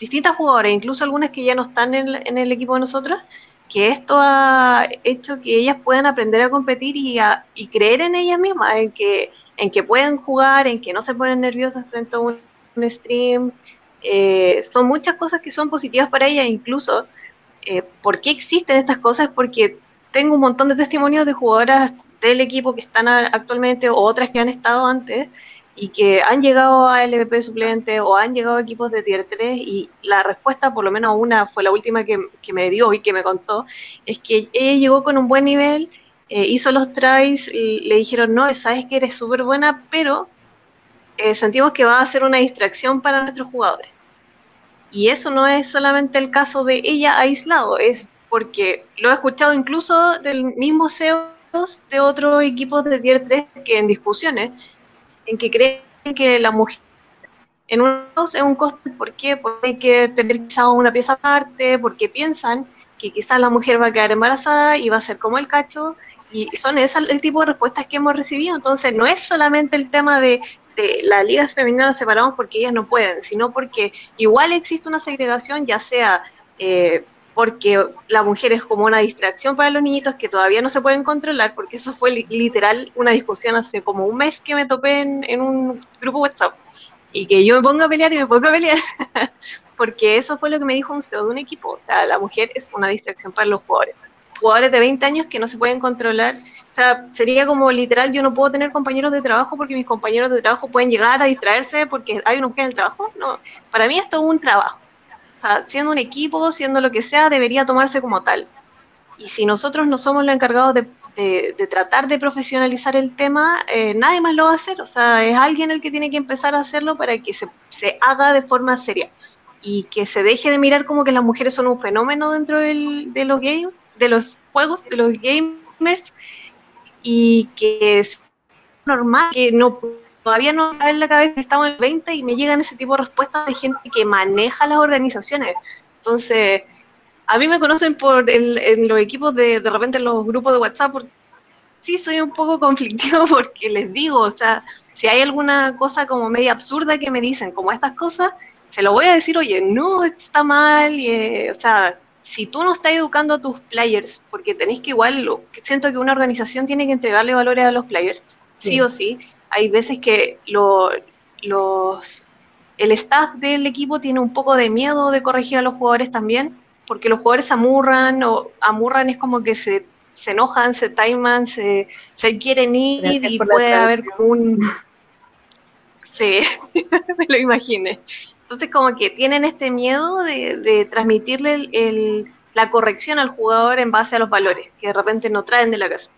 Speaker 5: distintas jugadoras, incluso algunas que ya no están en, el equipo de nosotras, que esto ha hecho que ellas puedan aprender a competir y, a, y creer en ellas mismas, en que, en que pueden jugar, en que no se ponen nerviosas frente a un, stream. Eh, son muchas cosas que son positivas para ellas, incluso. Eh, ¿Por qué existen estas cosas? Porque tengo un montón de testimonios de jugadoras del equipo que están actualmente o otras que han estado antes y que han llegado a LVP suplente o han llegado a equipos de tier 3 y la respuesta, por lo menos una, fue la última que, me dio y que me contó, es que ella llegó con un buen nivel, eh, hizo los tries, le dijeron, no, sabes que eres súper buena, pero eh, sentimos que va a ser una distracción para nuestros jugadores. Y eso no es solamente el caso de ella aislado, es porque lo he escuchado incluso del mismo CEO de otros equipos de tier 3 que en discusiones en que creen que la mujer en unos es un costo, ¿por? Porque hay que tener quizás una pieza aparte, porque piensan que quizás la mujer va a quedar embarazada y va a ser como el cacho, y son esas el tipo de respuestas que hemos recibido. Entonces, no es solamente el tema de, de la liga femenina la separamos porque ellas no pueden, sino porque igual existe una segregación, ya sea eh, porque la mujer es como una distracción para los niñitos que todavía no se pueden controlar, porque eso fue literal una discusión hace como un mes que me topé en, un grupo WhatsApp y que yo me pongo a pelear y me pongo a pelear, porque eso fue lo que me dijo un CEO de un equipo, o sea, la mujer es una distracción para los jugadores. Jugadores de 20 años que no se pueden controlar, o sea, sería como literal, yo no puedo tener compañeros de trabajo porque mis compañeros de trabajo pueden llegar a distraerse porque hay una mujer en el trabajo, no, para mí esto es un trabajo siendo un equipo, siendo lo que sea, debería tomarse como tal. Y si nosotros no somos los encargados de, tratar de profesionalizar el tema, eh, nadie más lo va a hacer. O sea, es alguien el que tiene que empezar a hacerlo para que se, haga de forma seria y que se deje de mirar como que las mujeres son un fenómeno dentro de los de los juegos, de los gamers, y que es normal que no todavía no cae en la cabeza, estamos en el 20 y me llegan ese tipo de respuestas de gente que maneja las organizaciones. Entonces, a mí me conocen por el, en los equipos de, de repente en los grupos de WhatsApp, porque sí soy un poco conflictivo porque les digo, o sea, si hay alguna cosa como media absurda que me dicen, como estas cosas, se lo voy a decir, oye, no, está mal, y, eh, o sea, si tú no estás educando a tus players, porque tenéis que igual, siento que una organización tiene que entregarle valores a los players, sí o sí, hay veces que los, el staff del equipo tiene un poco de miedo de corregir a los jugadores también, porque los jugadores amurran, o amurran es como que se, se enojan, se timan, se, se quieren ir y puede haber como un... Sí, me lo imaginé. Entonces como que tienen este miedo de, de transmitirle el, la corrección al jugador en base a los valores, que de repente no traen de la casa.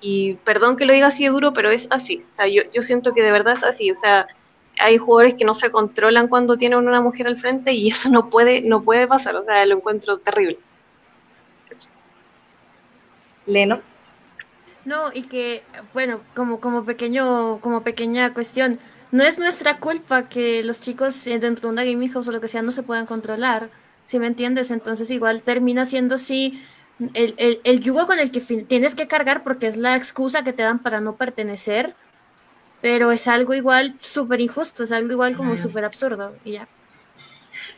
Speaker 5: Y perdón que lo diga así de duro, pero es así. O sea, yo, yo siento que de verdad es así. O sea, hay jugadores que no se controlan cuando tienen una mujer al frente y eso no puede, no puede pasar. O sea, lo encuentro terrible.
Speaker 1: Leno.
Speaker 3: No, y que, bueno, como, como pequeño, como pequeña cuestión, no es nuestra culpa que los chicos dentro de una gaming house o lo que sea no se puedan controlar, si me entiendes, entonces igual termina siendo sí el, el, yugo con el que tienes que cargar porque es la excusa que te dan para no pertenecer, pero es algo igual súper injusto, es algo igual como súper absurdo y ya.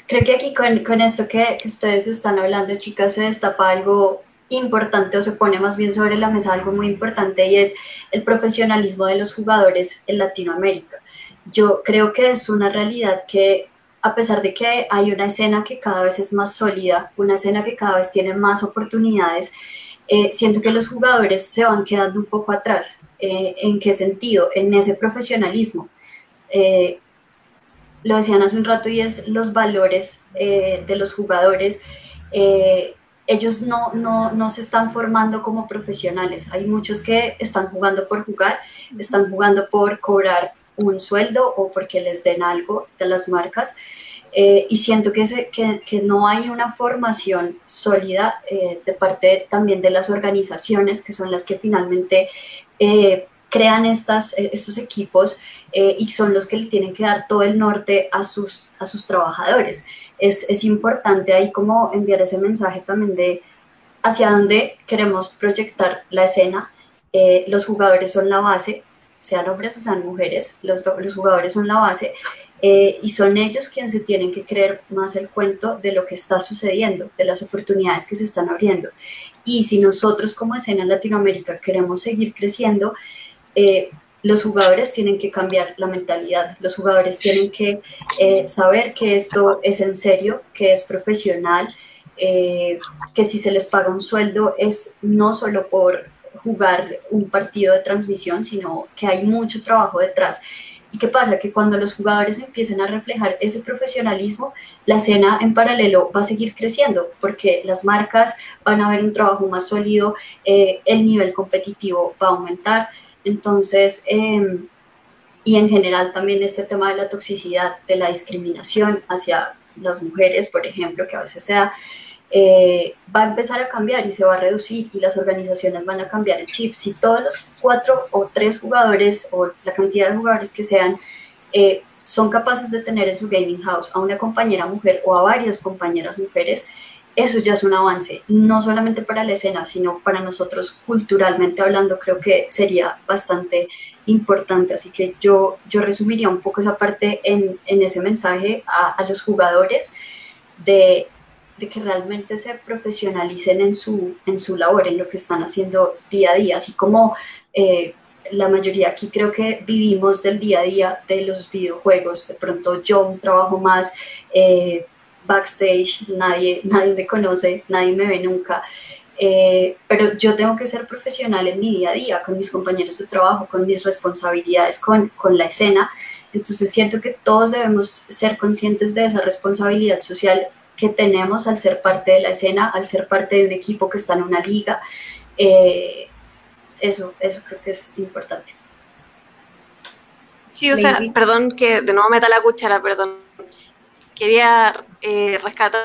Speaker 4: Creo que aquí con, con esto que, que, ustedes están hablando, chicas, se destapa algo importante o se pone más bien sobre la mesa algo muy importante y es el profesionalismo de los jugadores en Latinoamérica. Yo creo que es una realidad que a pesar de que hay una escena que cada vez es más sólida, una escena que cada vez tiene más oportunidades, eh, siento que los jugadores se van quedando un poco atrás. Eh, ¿En qué sentido? En ese profesionalismo. Eh, lo decían hace un rato y es los valores de los jugadores. ellos no, no, no se están formando como profesionales. Hay muchos que están jugando por jugar, están jugando por cobrar un sueldo o porque les den algo de las marcas. Eh, y siento que, que, no hay una formación sólida eh, de parte también de las organizaciones, que son las que finalmente eh, crean estas, estos equipos y son los que le tienen que dar todo el norte a sus, a sus trabajadores. Es, es importante ahí como enviar ese mensaje también de hacia dónde queremos proyectar la escena. los jugadores son la base, sean hombres o sean mujeres, los, los jugadores son la base eh, y son ellos quienes se tienen que creer más el cuento de lo que está sucediendo, de las oportunidades que se están abriendo. Y si nosotros como escena en Latinoamérica queremos seguir creciendo, eh, los jugadores tienen que cambiar la mentalidad, los jugadores tienen que eh, saber que esto es en serio, que es profesional, que si se les paga un sueldo es no solo por jugar un partido de transmisión, sino que hay mucho trabajo detrás. ¿Y qué pasa? Que cuando los jugadores empiecen a reflejar ese profesionalismo, la escena en paralelo va a seguir creciendo, porque las marcas van a ver un trabajo más sólido, eh, el nivel competitivo va a aumentar. Entonces, em, y en general también este tema de la toxicidad, de la discriminación hacia las mujeres, por ejemplo, que a veces sea eh, va a empezar a cambiar y se va a reducir y las organizaciones van a cambiar el chip. Si todos los cuatro o tres jugadores o la cantidad de jugadores que sean eh, son capaces de tener en su gaming house a una compañera mujer o a varias compañeras mujeres, eso ya es un avance, no solamente para la escena, sino para nosotros culturalmente hablando, creo que sería bastante importante. Así que yo, yo resumiría un poco esa parte en, en ese mensaje a, a los jugadores de de que realmente se profesionalicen en su, en su labor, en lo que están haciendo día a día, así como eh, la mayoría aquí creo que vivimos del día a día de los videojuegos, de pronto yo un trabajo más eh, backstage, nadie, nadie me conoce, nadie me ve nunca, eh, pero yo tengo que ser profesional en mi día a día, con mis compañeros de trabajo, con mis responsabilidades, con, con la escena, entonces siento que todos debemos ser conscientes de esa responsabilidad social que tenemos al ser parte de la escena, al ser parte de un equipo que está en una liga. Eh, eso, eso creo que es importante.
Speaker 5: Sí, o sea, perdón que de nuevo meta la cuchara, perdón. Quería eh, rescatar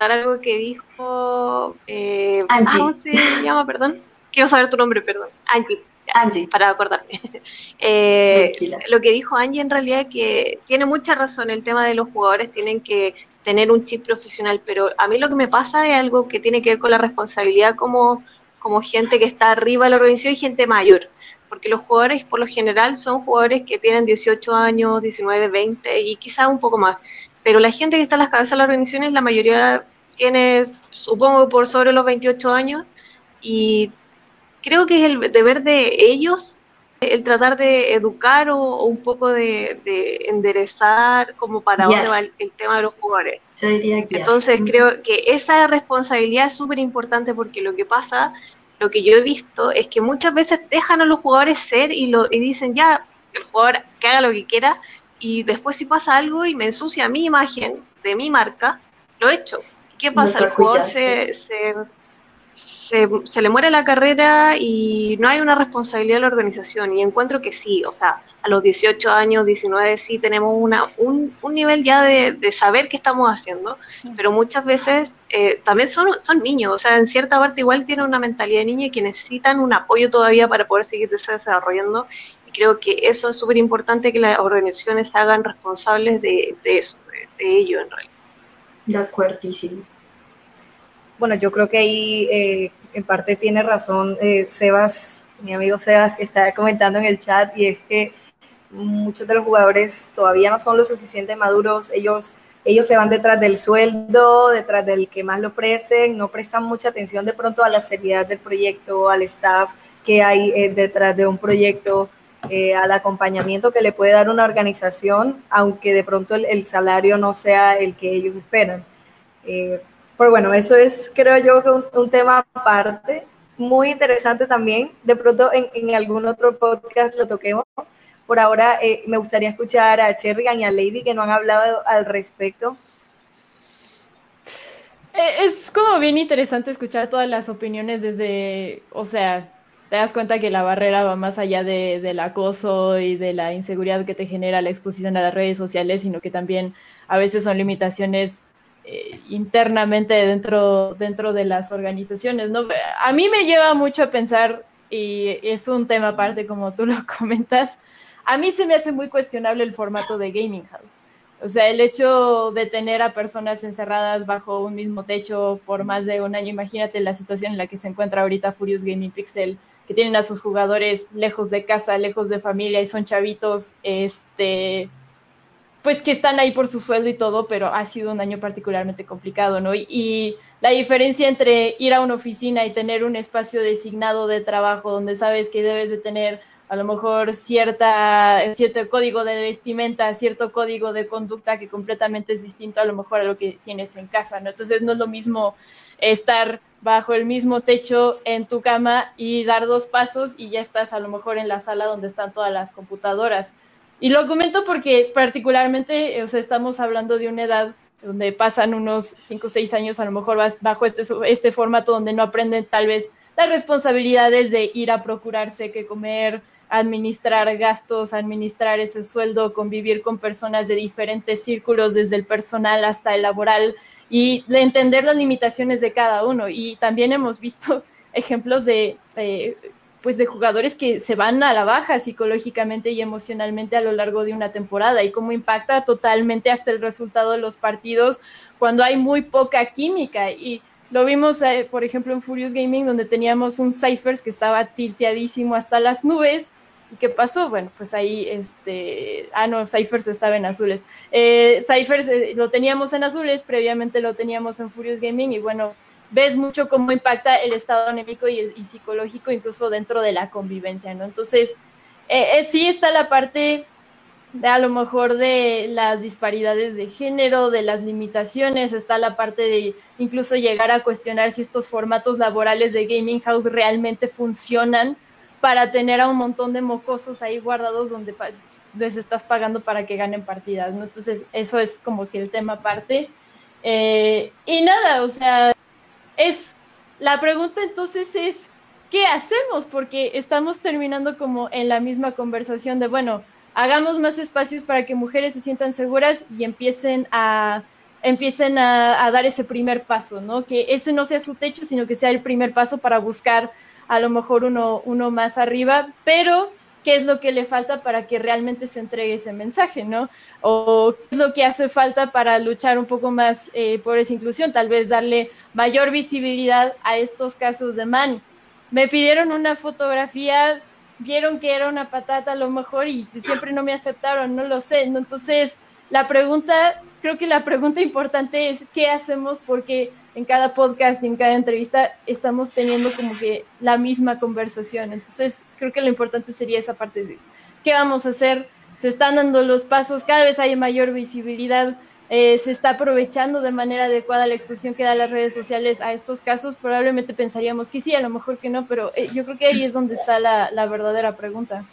Speaker 5: algo que dijo... Eh,
Speaker 4: Angie.
Speaker 5: ¿Cómo se llama, perdón? Quiero saber tu nombre, perdón. Angie.
Speaker 4: Angie.
Speaker 5: Para acordarme. eh, lo que dijo Angie en realidad que tiene mucha razón. El tema de los jugadores tienen que tener un chip profesional, pero a mí lo que me pasa es algo que tiene que ver con la responsabilidad como, como gente que está arriba de la organización y gente mayor, porque los jugadores por lo general son jugadores que tienen 18 años, 19, 20 y quizás un poco más, pero la gente que está a las cabezas de las organizaciones, la mayoría tiene, supongo, por sobre los 28 años y creo que es el deber de ellos el tratar de educar o, un poco de, enderezar como para dónde va el, tema de los jugadores. Entonces creo que esa responsabilidad es súper importante porque lo que pasa, lo que yo he visto es que muchas veces dejan a los jugadores ser y, lo, y dicen ya, el jugador que haga lo que quiera y después si pasa algo y me ensucia mi imagen de mi marca, lo he hecho. ¿Qué pasa? el jugador se se, le muere la carrera y no hay una responsabilidad de la organización. Y encuentro que sí, o sea, a los 18 años, 19, sí tenemos una, un, nivel ya de, saber qué estamos haciendo, pero muchas veces eh, también son, son niños, o sea, en cierta parte igual tienen una mentalidad de niño y que necesitan un apoyo todavía para poder seguir desarrollando. Y creo que eso es súper importante que las organizaciones se hagan responsables de, eso, de, de ello en realidad.
Speaker 4: De acuerdísimo.
Speaker 1: Bueno, yo creo que ahí eh, en parte tiene razón eh, Sebas, mi amigo Sebas, que está comentando en el chat, y es que muchos de los jugadores todavía no son lo suficiente maduros, ellos, ellos se van detrás del sueldo, detrás del que más le ofrecen, no prestan mucha atención de pronto a la seriedad del proyecto, al staff que hay eh, detrás de un proyecto. al acompañamiento que le puede dar una organización, aunque de pronto el, salario no sea el que ellos esperan. Pero bueno, eso es, creo yo, un, tema aparte, muy interesante también. De pronto en, algún otro podcast lo toquemos. Por ahora eh, me gustaría escuchar a Cherrigan y a Lady que no han hablado al respecto.
Speaker 6: Eh, es como bien interesante escuchar todas las opiniones desde, o sea, te das cuenta que la barrera va más allá de, del acoso y de la inseguridad que te genera la exposición a las redes sociales, sino que también a veces son limitaciones eh, internamente dentro, dentro de las organizaciones. ¿no? A mí me lleva mucho a pensar, y es un tema aparte como tú lo comentas, a mí se me hace muy cuestionable el formato de Gaming House. O sea, el hecho de tener a personas encerradas bajo un mismo techo por más de un año, imagínate la situación en la que se encuentra ahorita Furious Gaming Pixel, que tienen a sus jugadores lejos de casa, lejos de familia y son chavitos, este, pues que están ahí por su sueldo y todo, pero ha sido un año particularmente complicado, ¿no? Y, la diferencia entre ir a una oficina y tener un espacio designado de trabajo donde sabes que debes de tener a lo mejor cierta, cierto código de vestimenta, cierto código de conducta que completamente es distinto a lo mejor a lo que tienes en casa, ¿no? Entonces no es lo mismo estar bajo el mismo techo en tu cama y dar dos pasos y ya estás a lo mejor en la sala donde están todas las computadoras. Y lo comento porque particularmente, o sea, estamos hablando de una edad donde pasan unos 5 o 6 años a lo mejor bajo este, este formato donde no aprenden tal vez las responsabilidades de ir a procurarse que comer, administrar gastos, administrar ese sueldo, convivir con personas de diferentes círculos, desde el personal hasta el laboral, y de entender las limitaciones de cada uno. Y también hemos visto ejemplos de eh, pues de jugadores que se van a la baja psicológicamente y emocionalmente a lo largo de una temporada y cómo impacta totalmente hasta el resultado de los partidos cuando hay muy poca química y lo vimos, eh, por ejemplo, en Furious Gaming, donde teníamos un Cyphers que estaba tilteadísimo hasta las nubes. ¿Y qué pasó? Bueno, pues ahí, este, ah, no, Cyphers estaba en azules. Eh, Cyphers eh, lo teníamos en azules, previamente lo teníamos en Furious Gaming y bueno, ves mucho cómo impacta el estado anémico y, psicológico incluso dentro de la convivencia, ¿no? Entonces, eh, eh, sí está la parte de a lo mejor de las disparidades de género, de las limitaciones, está la parte de incluso llegar a cuestionar si estos formatos laborales de gaming house realmente funcionan para tener a un montón de mocosos ahí guardados donde les estás pagando para que ganen partidas, ¿no? Entonces, eso es como que el tema aparte. Eh, y nada, o sea, es, la pregunta entonces es, ¿qué hacemos? Porque estamos terminando como en la misma conversación de, bueno, hagamos más espacios para que mujeres se sientan seguras y empiecen a empiecen a, dar ese primer paso, ¿no? Que ese no sea su techo, sino que sea el primer paso para buscar a lo mejor uno, uno más arriba, pero qué es lo que le falta para que realmente se entregue ese mensaje, ¿no? O qué es lo que hace falta para luchar un poco más eh, por esa inclusión, tal vez darle mayor visibilidad a estos casos de man. Me pidieron una fotografía, vieron que era una patata a lo mejor y siempre no me aceptaron, no lo sé. Entonces, la pregunta, creo que la pregunta importante es, ¿qué hacemos? Porque en cada podcast y en cada entrevista estamos teniendo como que la misma conversación. Entonces, creo que lo importante sería esa parte de qué vamos a hacer. Se están dando los pasos, cada vez hay mayor visibilidad, eh, se está aprovechando de manera adecuada la exposición que dan las redes sociales a estos casos. Probablemente pensaríamos que sí, a lo mejor que no, pero eh, yo creo que ahí es donde está la, la verdadera pregunta.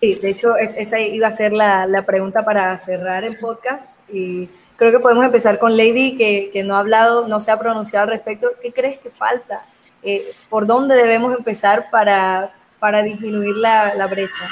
Speaker 1: Sí, de hecho, esa iba a ser la, la pregunta para cerrar el podcast. Y creo que podemos empezar con Lady, que, que, no ha hablado, no se ha pronunciado al respecto. ¿Qué crees que falta? Eh, ¿Por dónde debemos empezar para, para disminuir la, la, brecha?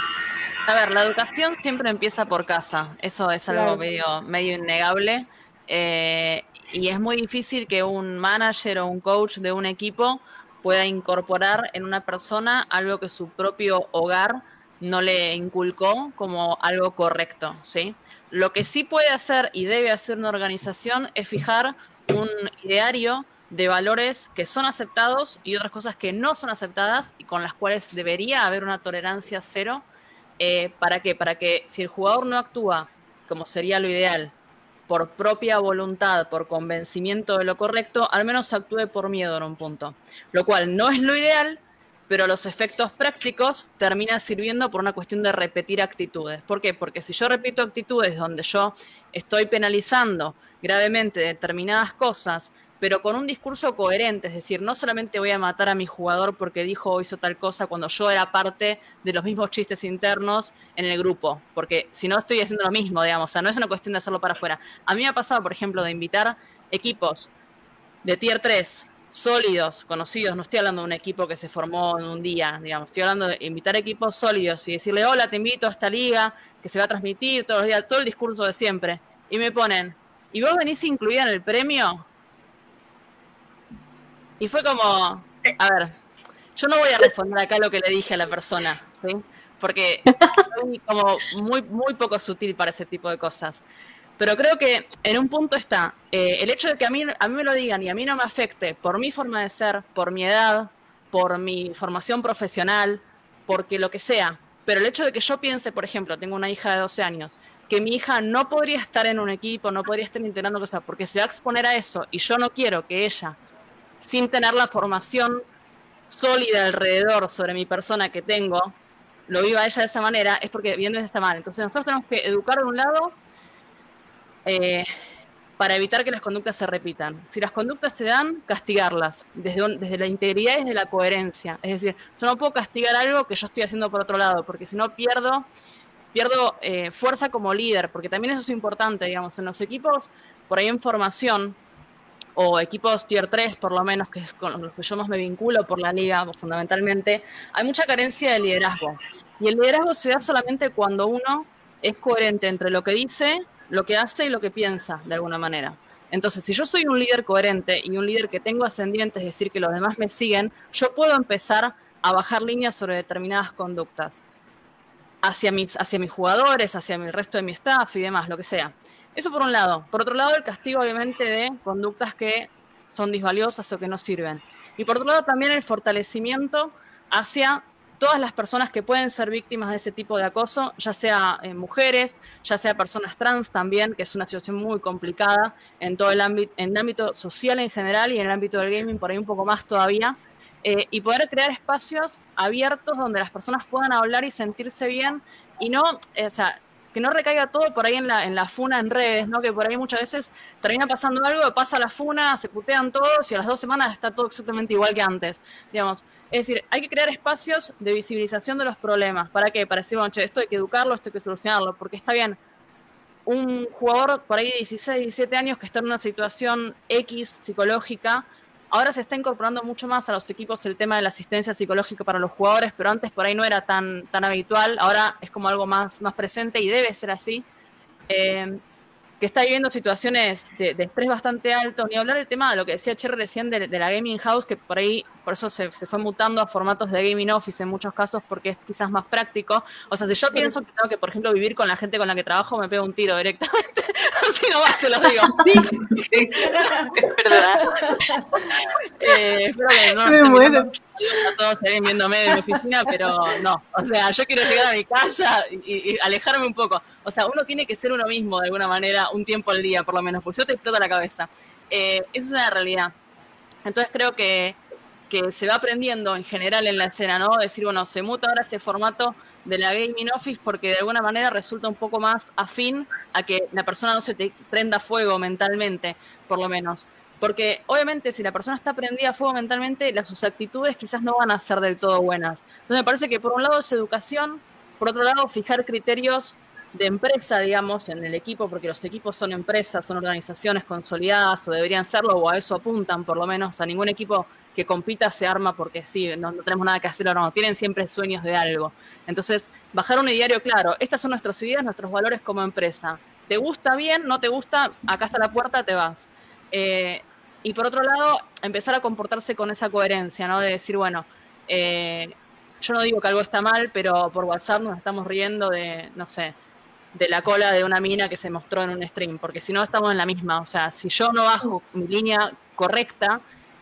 Speaker 2: A ver, la educación siempre empieza por casa. Eso es algo medio, medio innegable. Eh, y es muy difícil que un manager o un coach de un equipo pueda incorporar en una persona algo que su propio hogar no le inculcó como algo correcto, ¿sí? Lo que sí puede hacer y debe hacer una organización es fijar un ideario de valores que son aceptados y otras cosas que no son aceptadas y con las cuales debería haber una tolerancia cero. Eh, ¿Para qué? Para que si el jugador no actúa como sería lo ideal, por propia voluntad, por convencimiento de lo correcto, al menos actúe por miedo en un punto. Lo cual no es lo ideal, pero los efectos prácticos terminan sirviendo por una cuestión de repetir actitudes. ¿Por qué? Porque si yo repito actitudes donde yo estoy penalizando gravemente determinadas cosas, pero con un discurso coherente, es decir, no solamente voy a matar a mi jugador porque dijo o hizo tal cosa cuando yo era parte de los mismos chistes internos en el grupo, porque si no estoy haciendo lo mismo, digamos, o sea, no es una cuestión de hacerlo para afuera. A mí me ha pasado, por ejemplo, de invitar equipos de tier 3 sólidos, conocidos, no estoy hablando de un equipo que se formó en un día, digamos, estoy hablando de invitar equipos sólidos y decirle, hola, te invito a esta liga que se va a transmitir todos los días, todo el discurso de siempre. Y me ponen, ¿y vos venís incluida en el premio? Y fue como, a ver, yo no voy a responder acá lo que le dije a la persona. Porque soy como muy, muy poco sutil para ese tipo de cosas. Pero creo que en un punto está eh, el hecho de que a mí, a mí me lo digan y a mí no me afecte por mi forma de ser, por mi edad, por mi formación profesional, porque lo que sea. Pero el hecho de que yo piense, por ejemplo, tengo una hija de 12 años, que mi hija no podría estar en un equipo, no podría estar integrando cosas, porque se va a exponer a eso y yo no quiero que ella, sin tener la formación sólida alrededor sobre mi persona que tengo, lo viva ella de esa manera, es porque viene de esta manera. Entonces nosotros tenemos que educar de un lado eh, para evitar que las conductas se repitan. Si las conductas se dan, castigarlas, desde, desde la integridad y desde la coherencia. Es decir, yo no puedo castigar algo que yo estoy haciendo por otro lado, porque si no pierdo pierdo eh, fuerza como líder, porque también eso es importante, digamos, en los equipos, por ahí en formación, o equipos tier 3 por lo menos, que es con los que yo más me vinculo por la liga fundamentalmente, hay mucha carencia de liderazgo. Y el liderazgo se da solamente cuando uno es coherente entre lo que dice, lo que hace y lo que piensa, de alguna manera. Entonces, si yo soy un líder coherente y un líder que tengo ascendientes, es decir, que los demás me siguen, yo puedo empezar a bajar líneas sobre determinadas conductas hacia mis, hacia mis jugadores, hacia el resto de mi staff y demás, lo que sea. Eso por un lado. Por otro lado, el castigo obviamente de conductas que son disvaliosas o que no sirven. Y por otro lado, también el fortalecimiento hacia todas las personas que pueden ser víctimas de ese tipo de acoso, ya sea eh, mujeres, ya sea personas trans también, que es una situación muy complicada en todo el ámbito, en el ámbito social en general y en el ámbito del gaming por ahí un poco más todavía, eh, y poder crear espacios abiertos donde las personas puedan hablar y sentirse bien y no, eh, o sea, que no recaiga todo por ahí en la, en la funa en redes, ¿no? Que por ahí muchas veces termina pasando algo, pasa la funa, se putean todos y a las dos semanas está todo exactamente igual que antes, digamos. Es decir, hay que crear espacios de visibilización de los problemas. ¿Para qué? Para decir, bueno, che, esto hay que educarlo, esto hay que solucionarlo, porque está bien, un jugador por ahí de 16, 17 años que está en una situación X psicológica, Ahora se está incorporando mucho más a los equipos el tema de la asistencia psicológica para los jugadores, pero antes por ahí no era tan, tan habitual, ahora es como algo más, más presente y debe ser así. Eh, que está viviendo situaciones de, estrés bastante alto, ni hablar del tema de lo que decía Cherry recién de, la Gaming House, que por ahí, por eso se, fue mutando a formatos de Gaming Office en muchos casos, porque es quizás más práctico. O sea, si yo pienso que tengo que, por ejemplo, vivir con la gente con la que trabajo, me pego un tiro directamente. si no va, se lo digo. es verdad. eh, espero que no. Me muero todos se viéndome de mi oficina, pero no. O sea, yo quiero llegar a mi casa y, alejarme un poco. O sea, uno tiene que ser uno mismo de alguna manera un tiempo al día, por lo menos, porque si no te explota la cabeza. Eh, esa es una realidad. Entonces creo que, que se va aprendiendo en general en la escena, ¿no? Decir, bueno, se muta ahora este formato de la gaming office porque de alguna manera resulta un poco más afín a que la persona no se te prenda fuego mentalmente, por lo menos. Porque obviamente si la persona está prendida a fuego mentalmente, las, sus actitudes quizás no van a ser del todo buenas. Entonces me parece que por un lado es educación, por otro lado fijar criterios de empresa, digamos, en el equipo, porque los equipos son empresas, son organizaciones consolidadas o deberían serlo, o a eso apuntan por lo menos. a ningún equipo que compita se arma porque sí, no, tenemos nada que hacer ahora, no, tienen siempre sueños de algo. Entonces, bajar un ideario claro, estas son nuestras ideas, nuestros valores como empresa. ¿Te gusta bien? ¿No te gusta? Acá está la puerta, te vas. Eh, y por otro lado, empezar a comportarse con esa coherencia, ¿no? De decir, bueno, eh, yo no digo que algo está mal, pero por WhatsApp nos estamos riendo de, no sé, de la cola de una mina que se mostró en un stream, porque si no estamos en la misma. O sea, si yo no bajo mi línea correcta,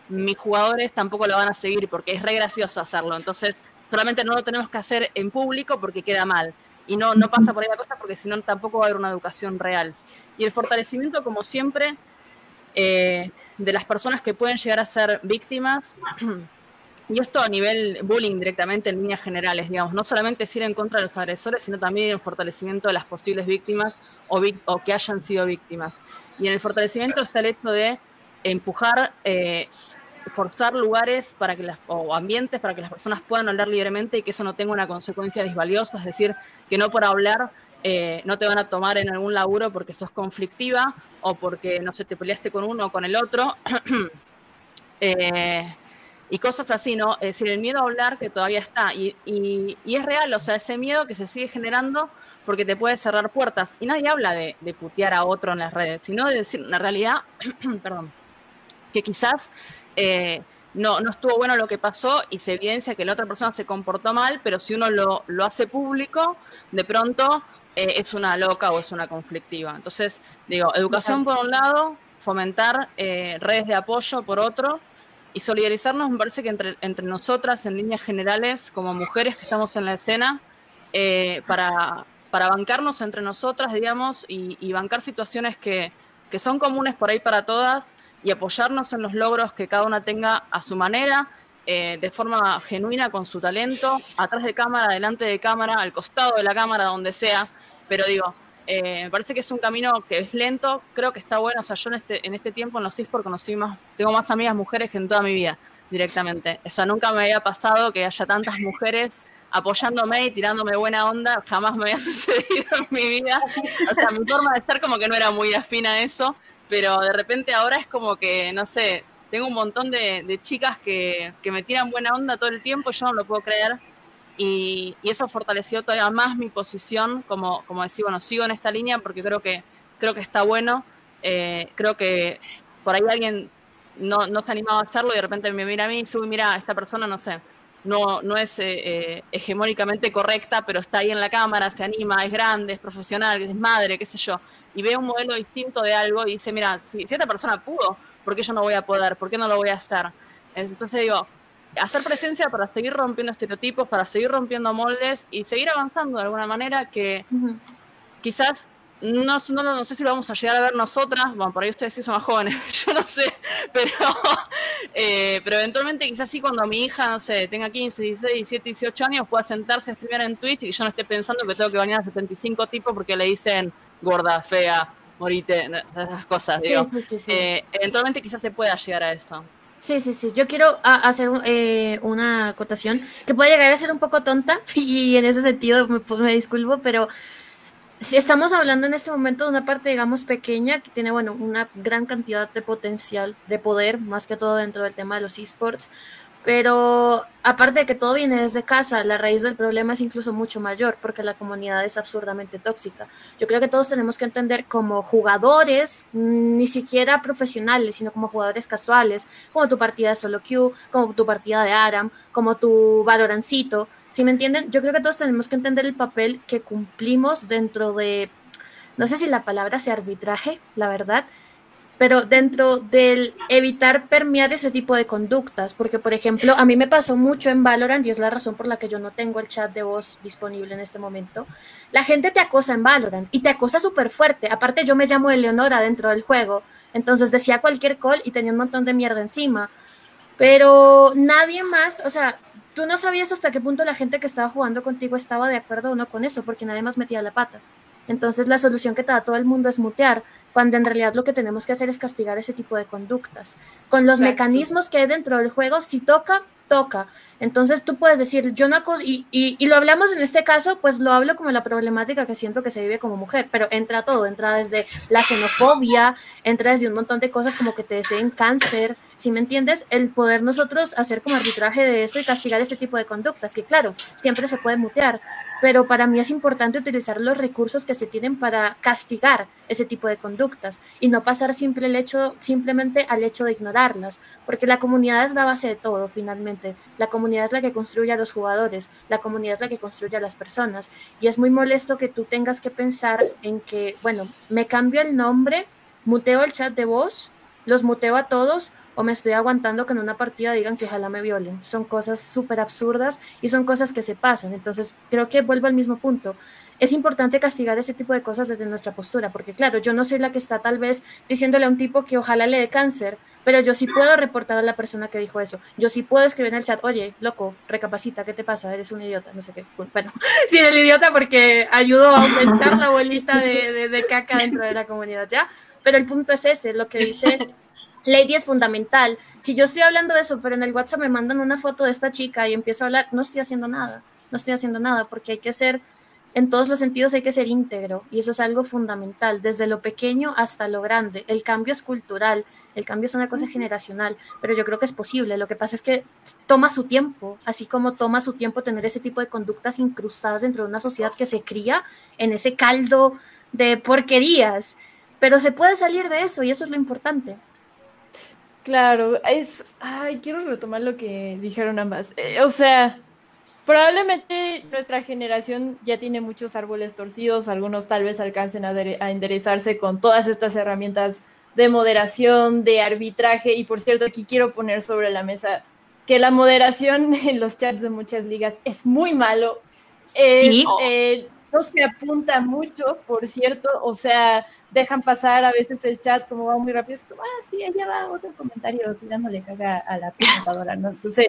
Speaker 2: mis jugadores tampoco lo van a seguir porque es re gracioso hacerlo. Entonces, solamente no lo tenemos que hacer en público porque queda mal. Y no, no pasa por ahí la cosa porque si no tampoco va a haber una educación real. Y el fortalecimiento, como siempre, eh, de las personas que pueden llegar a ser víctimas. Y esto a nivel bullying directamente en líneas generales, digamos, no solamente es ir en contra de los agresores, sino también el fortalecimiento de las posibles víctimas o, o que hayan sido víctimas. Y en el fortalecimiento está el hecho de empujar, eh, forzar lugares para que las, o ambientes para que las personas puedan hablar libremente y que eso no tenga una consecuencia disvaliosa, es decir, que no por hablar eh, no te van a tomar en algún laburo porque sos conflictiva o porque, no sé, te peleaste con uno o con el otro. Eh, y cosas así, ¿no? Es decir, el miedo a hablar que todavía está. Y, es real, o sea, ese miedo que se sigue generando porque te puede cerrar puertas. Y nadie habla de, putear a otro en las redes, sino de decir una realidad, perdón, que quizás eh, no, no estuvo bueno lo que pasó y se evidencia que la otra persona se comportó mal, pero si uno lo, lo hace público, de pronto eh, es una loca o es una conflictiva. Entonces, digo, educación por un lado, fomentar eh, redes de apoyo por otro y solidarizarnos, me parece que entre, entre nosotras, en líneas generales, como mujeres que estamos en la escena, eh, para, para bancarnos entre nosotras, digamos, y, bancar situaciones que, que son comunes por ahí para todas y apoyarnos en los logros que cada una tenga a su manera, eh, de forma genuina, con su talento, atrás de cámara, delante de cámara, al costado de la cámara, donde sea. Pero digo, eh, me parece que es un camino que es lento, creo que está bueno. O sea, yo en este, en este tiempo en los eSports conocí más, tengo más amigas mujeres que en toda mi vida directamente. O sea, nunca me había pasado que haya tantas mujeres apoyándome y tirándome buena onda, jamás me había sucedido en mi vida. O sea, mi forma de estar como que no era muy afina a eso, pero de repente ahora es como que, no sé, tengo un montón de, chicas que, que, me tiran buena onda todo el tiempo, yo no lo puedo creer. Y, eso fortaleció todavía más mi posición, como, como decir, bueno, sigo en esta línea porque creo que, creo que está bueno. Eh, creo que por ahí alguien no, no se animaba a hacerlo y de repente me mira a mí y dice, mira, esta persona, no sé, no, no es eh, eh, hegemónicamente correcta, pero está ahí en la cámara, se anima, es grande, es profesional, es madre, qué sé yo, y ve un modelo distinto de algo y dice, mira, si, esta persona pudo, ¿por qué yo no voy a poder? ¿Por qué no lo voy a hacer? Entonces digo, hacer presencia para seguir rompiendo estereotipos, para seguir rompiendo moldes y seguir avanzando de alguna manera que quizás no, no, no, sé si lo vamos a llegar a ver nosotras, bueno, por ahí ustedes sí son más jóvenes, yo no sé, pero, eh, pero eventualmente quizás sí cuando mi hija, no sé, tenga 15, 16, 17, 18 años, pueda sentarse a estudiar en Twitch y yo no esté pensando que tengo que bañar a 75 tipos porque le dicen gorda, fea, morite, esas cosas, digo. Eh, eventualmente quizás se pueda llegar a eso.
Speaker 3: Sí, sí, sí. Yo quiero hacer eh, una acotación que puede llegar a ser un poco tonta y en ese sentido me, me disculpo, pero si estamos hablando en este momento de una parte, digamos, pequeña, que tiene, bueno, una gran cantidad de potencial, de poder, más que todo dentro del tema de los esports, pero aparte de que todo viene desde casa, la raíz del problema es incluso mucho mayor, porque la comunidad es absurdamente tóxica. Yo creo que todos tenemos que entender como jugadores, ni siquiera profesionales, sino como jugadores casuales, como tu partida de solo queue, como tu partida de Aram, como tu Valorancito, si me entienden, yo creo que todos tenemos que entender el papel que cumplimos dentro de, no sé si la palabra sea arbitraje, la verdad, pero dentro del evitar permear ese tipo de conductas, porque por ejemplo, a mí me pasó mucho en Valorant y es la razón por la que yo no tengo el chat de voz disponible en este momento. La gente te acosa en Valorant y te acosa súper fuerte. Aparte, yo me llamo Eleonora dentro del juego, entonces decía cualquier call y tenía un montón de mierda encima. Pero nadie más, o sea, tú no sabías hasta qué punto la gente que estaba jugando contigo estaba de acuerdo o no con eso, porque nadie más metía la pata. Entonces la solución que te da todo el mundo es mutear, cuando en realidad lo que tenemos que hacer es castigar ese tipo de conductas. Con los mecanismos que hay dentro del juego, si toca, toca. Entonces tú puedes decir, yo no, y, y, y, lo hablamos en este caso, pues lo hablo como la problemática que siento que se vive como mujer, pero entra todo, entra desde la xenofobia, entra desde un montón de cosas como que te deseen cáncer, si me entiendes, el poder nosotros hacer como arbitraje de eso y castigar este tipo de conductas, que claro, siempre se puede mutear, pero para mí es importante utilizar los recursos que se tienen para castigar ese tipo de conductas y no pasar simple el hecho, simplemente al hecho de ignorarlas, porque la comunidad es la base de todo finalmente. La comunidad es la que construye a los jugadores, la comunidad es la que construye a las personas y es muy molesto que tú tengas que pensar en que, bueno, me cambio el nombre, muteo el chat de voz, los muteo a todos o me estoy aguantando que en una partida digan que ojalá me violen. Son cosas súper absurdas y son cosas que se pasan. Entonces, creo que vuelvo al mismo punto. Es importante castigar ese tipo de cosas desde nuestra postura, porque claro, yo no soy la que está tal vez diciéndole a un tipo que ojalá le dé cáncer, pero yo sí puedo reportar a la persona que dijo eso. Yo sí puedo escribir en el chat, oye, loco, recapacita, ¿qué te pasa? Eres un idiota, no sé qué. Bueno, sí, el idiota porque ayudó a aumentar la bolita de, de, de caca dentro de la comunidad, ¿ya? Pero el punto es ese, lo que dice Lady es fundamental. Si yo estoy hablando de eso, pero en el WhatsApp me mandan una foto de esta chica y empiezo a hablar, no estoy haciendo nada, no estoy haciendo nada, porque hay que ser, en todos los sentidos hay que ser íntegro, y eso es algo fundamental, desde lo pequeño hasta lo grande. El cambio es cultural, el cambio es una cosa generacional, pero yo creo que es posible. Lo que pasa es que toma su tiempo, así como toma su tiempo tener ese tipo de conductas incrustadas dentro de una sociedad que se cría en ese caldo de porquerías. Pero se puede salir de eso y eso es lo importante.
Speaker 6: Claro, es. Ay, quiero retomar lo que dijeron ambas. Eh, o sea, probablemente nuestra generación ya tiene muchos árboles torcidos, algunos tal vez alcancen a, a, enderezarse con todas estas herramientas de moderación, de arbitraje. Y por cierto, aquí quiero poner sobre la mesa que la moderación en los chats de muchas ligas es muy malo. Es, eh, no se apunta mucho, por cierto, o sea, dejan pasar a veces el chat como va muy rápido, es como, ah, sí, allá va otro comentario tirándole caga a la presentadora, ¿no? Entonces,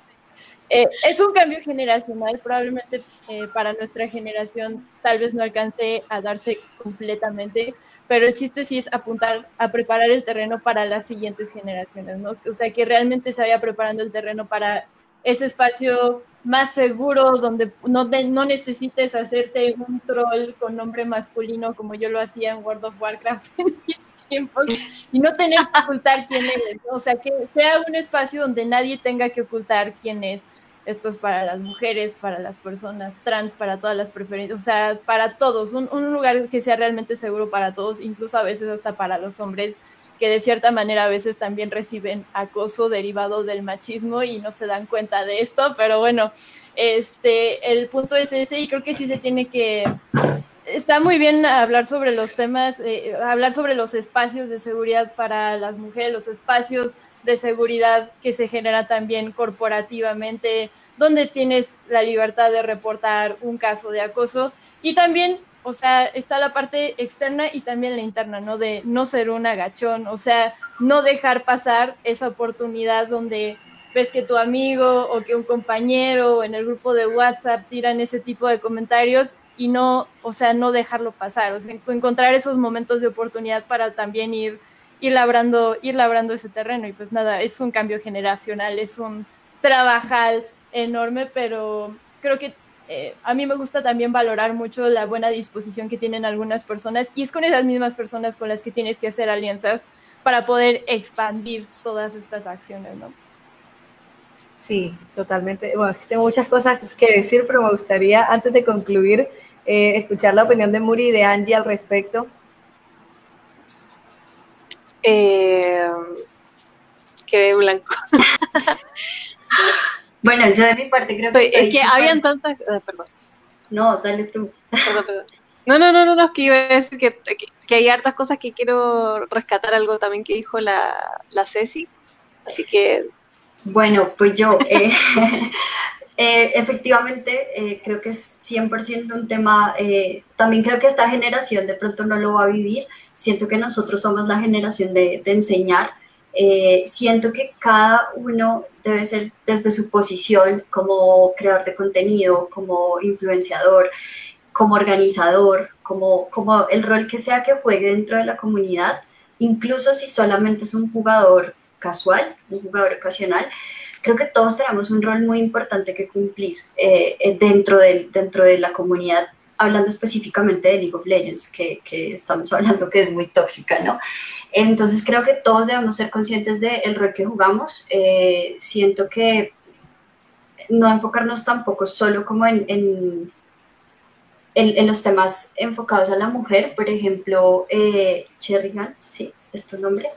Speaker 6: eh, es un cambio generacional, probablemente eh, para nuestra generación tal vez no alcance a darse completamente, pero el chiste sí es apuntar a preparar el terreno para las siguientes generaciones, ¿no? O sea, que realmente se vaya preparando el terreno para ese espacio más seguro, donde no, no necesites hacerte un troll con nombre masculino como yo lo hacía en World of Warcraft en mis tiempos y no tener que ocultar quién eres. O sea, que sea un espacio donde nadie tenga que ocultar quién es. Esto es para las mujeres, para las personas trans, para todas las preferencias, o sea, para todos. Un, un lugar que sea realmente seguro para todos, incluso a veces hasta para los hombres que de cierta manera a veces también reciben acoso derivado del machismo y no se dan cuenta de esto, pero bueno, este, el punto es ese y creo que sí se tiene que, está muy bien hablar sobre los temas, eh, hablar sobre los espacios de seguridad para las mujeres, los espacios de seguridad que se genera también corporativamente, donde tienes la libertad de reportar un caso de acoso y también o sea, está la parte externa y también la interna, ¿no? De no ser un agachón, o sea, no dejar pasar esa oportunidad donde ves que tu amigo o que un compañero en el grupo de WhatsApp tiran ese tipo de comentarios y no, o sea, no dejarlo pasar, o sea, encontrar esos momentos de oportunidad para también ir, ir labrando, ir labrando ese terreno y pues nada, es un cambio generacional, es un trabajal enorme, pero creo que eh, a mí me gusta también valorar mucho la buena disposición que tienen algunas personas y es con esas mismas personas con las que tienes que hacer alianzas para poder expandir todas estas acciones, ¿no?
Speaker 1: Sí, totalmente. Bueno, tengo muchas cosas que decir, pero me gustaría, antes de concluir, eh, escuchar la opinión de Muri y de Angie al respecto.
Speaker 5: Eh, quedé blanco.
Speaker 4: Bueno, yo de mi parte creo que...
Speaker 5: es que habían tantas... Ah, perdón.
Speaker 4: No, dale tú.
Speaker 5: Perdón, perdón. No, no, no, no, no, es que iba a decir que, que, hay hartas cosas que quiero rescatar algo también que dijo la, la Ceci. Así que...
Speaker 4: Bueno, pues yo... Eh, eh, efectivamente, eh, creo que es 100% un tema, también creo que esta generación de pronto no lo va a vivir, siento que nosotros somos la generación de, de enseñar, eh, siento que cada uno debe ser desde su posición como creador de contenido, como influenciador, como organizador, como, como el rol que sea que juegue dentro de la comunidad, incluso si solamente es un jugador casual, un jugador ocasional, creo que todos tenemos un rol muy importante que cumplir eh, dentro, de, dentro de la comunidad, hablando específicamente de League of Legends, que, que estamos hablando que es muy tóxica, ¿no? Entonces creo que todos debemos ser conscientes del rol que jugamos. Eh, siento que no enfocarnos tampoco solo como en, en, en, los temas enfocados a la mujer, por ejemplo, eh, Cherrigan, sí, es tu nombre.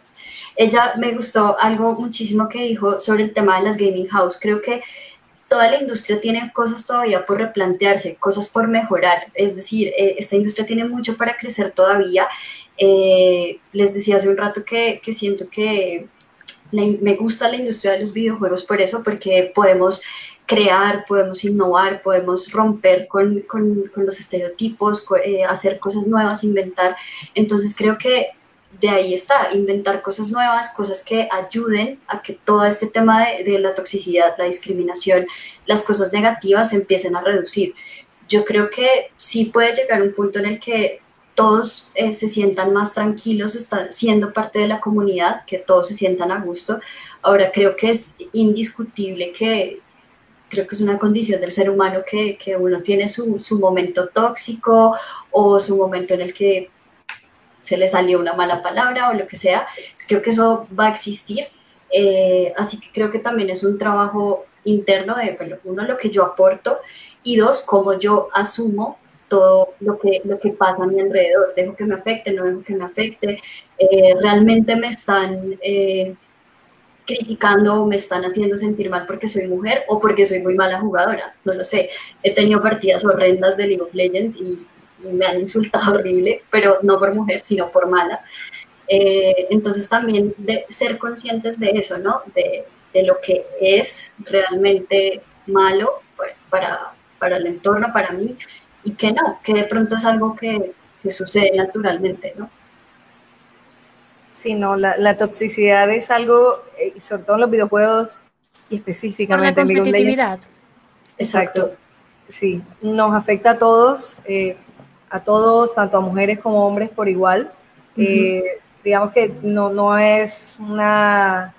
Speaker 4: Ella me gustó algo muchísimo que dijo sobre el tema de las gaming house. Creo que toda la industria tiene cosas todavía por replantearse, cosas por mejorar. Es decir, eh, esta industria tiene mucho para crecer todavía eh, les decía hace un rato que, siento que me gusta la industria de los videojuegos por eso, porque podemos crear, podemos innovar, podemos romper con, los estereotipos, eh, hacer cosas nuevas, inventar. Entonces creo que de ahí está, inventar cosas nuevas, cosas que ayuden a que todo este tema de, de la toxicidad, la discriminación, las cosas negativas se empiecen a reducir. Yo creo que sí puede llegar un punto en el que todos eh, se sientan más tranquilos están siendo parte de la comunidad, que todos se sientan a gusto. Ahora creo que es indiscutible que creo que es una condición del ser humano que, que uno tiene su, su, momento tóxico o su momento en el que se le salió una mala palabra o lo que sea. Creo que eso va a existir. Eh, así que creo que también es un trabajo interno de, uno, lo que yo aporto y dos, cómo yo asumo todo lo que, lo que pasa a mi alrededor. Dejo que me afecte, no dejo que me afecte. Eh, realmente me están eh, criticando me están haciendo sentir mal porque soy mujer o porque soy muy mala jugadora. No lo sé. He tenido partidas horrendas de League of Legends y, me han insultado horrible, pero no por mujer, sino por mala. Eh, entonces también de ser conscientes de eso, ¿no? De, de lo que es realmente malo para, para el entorno, para mí, y que no, que de pronto es algo que, sucede naturalmente, ¿no?
Speaker 1: Sí, no, la, toxicidad es algo, eh, sobre todo en los videojuegos y específicamente
Speaker 3: en la competitividad.
Speaker 1: Exacto. Sí, nos afecta a todos, eh, a todos, tanto a mujeres como hombres por igual. Eh, digamos que no, no es una,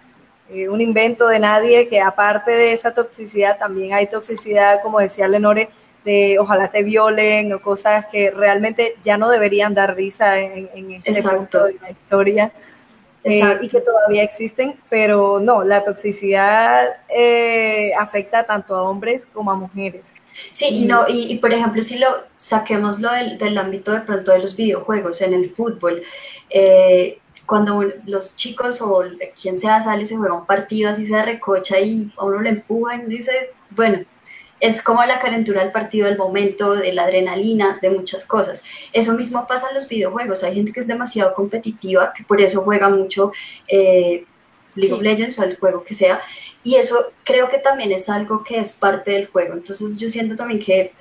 Speaker 1: un invento de nadie, que aparte de esa toxicidad también hay toxicidad, como decía Lenore, de ojalá te violen o cosas que realmente ya no deberían dar risa en, en este punto de la historia. Eh, y que todavía existen, pero no, la toxicidad eh, afecta tanto a hombres como a mujeres.
Speaker 4: Sí, y, no, y, por ejemplo, si lo saquemos lo del, del, ámbito de pronto de los videojuegos, en el fútbol, eh, cuando los chicos o quien sea sale se juega un partido así se recocha y a uno le empujan, dice, bueno, es como la calentura del partido, del momento, de la adrenalina, de muchas cosas. Eso mismo pasa en los videojuegos. Hay gente que es demasiado competitiva, que por eso juega mucho eh, League of Legends o el juego que sea. Y eso creo que también es algo que es parte del juego. Entonces yo siento también que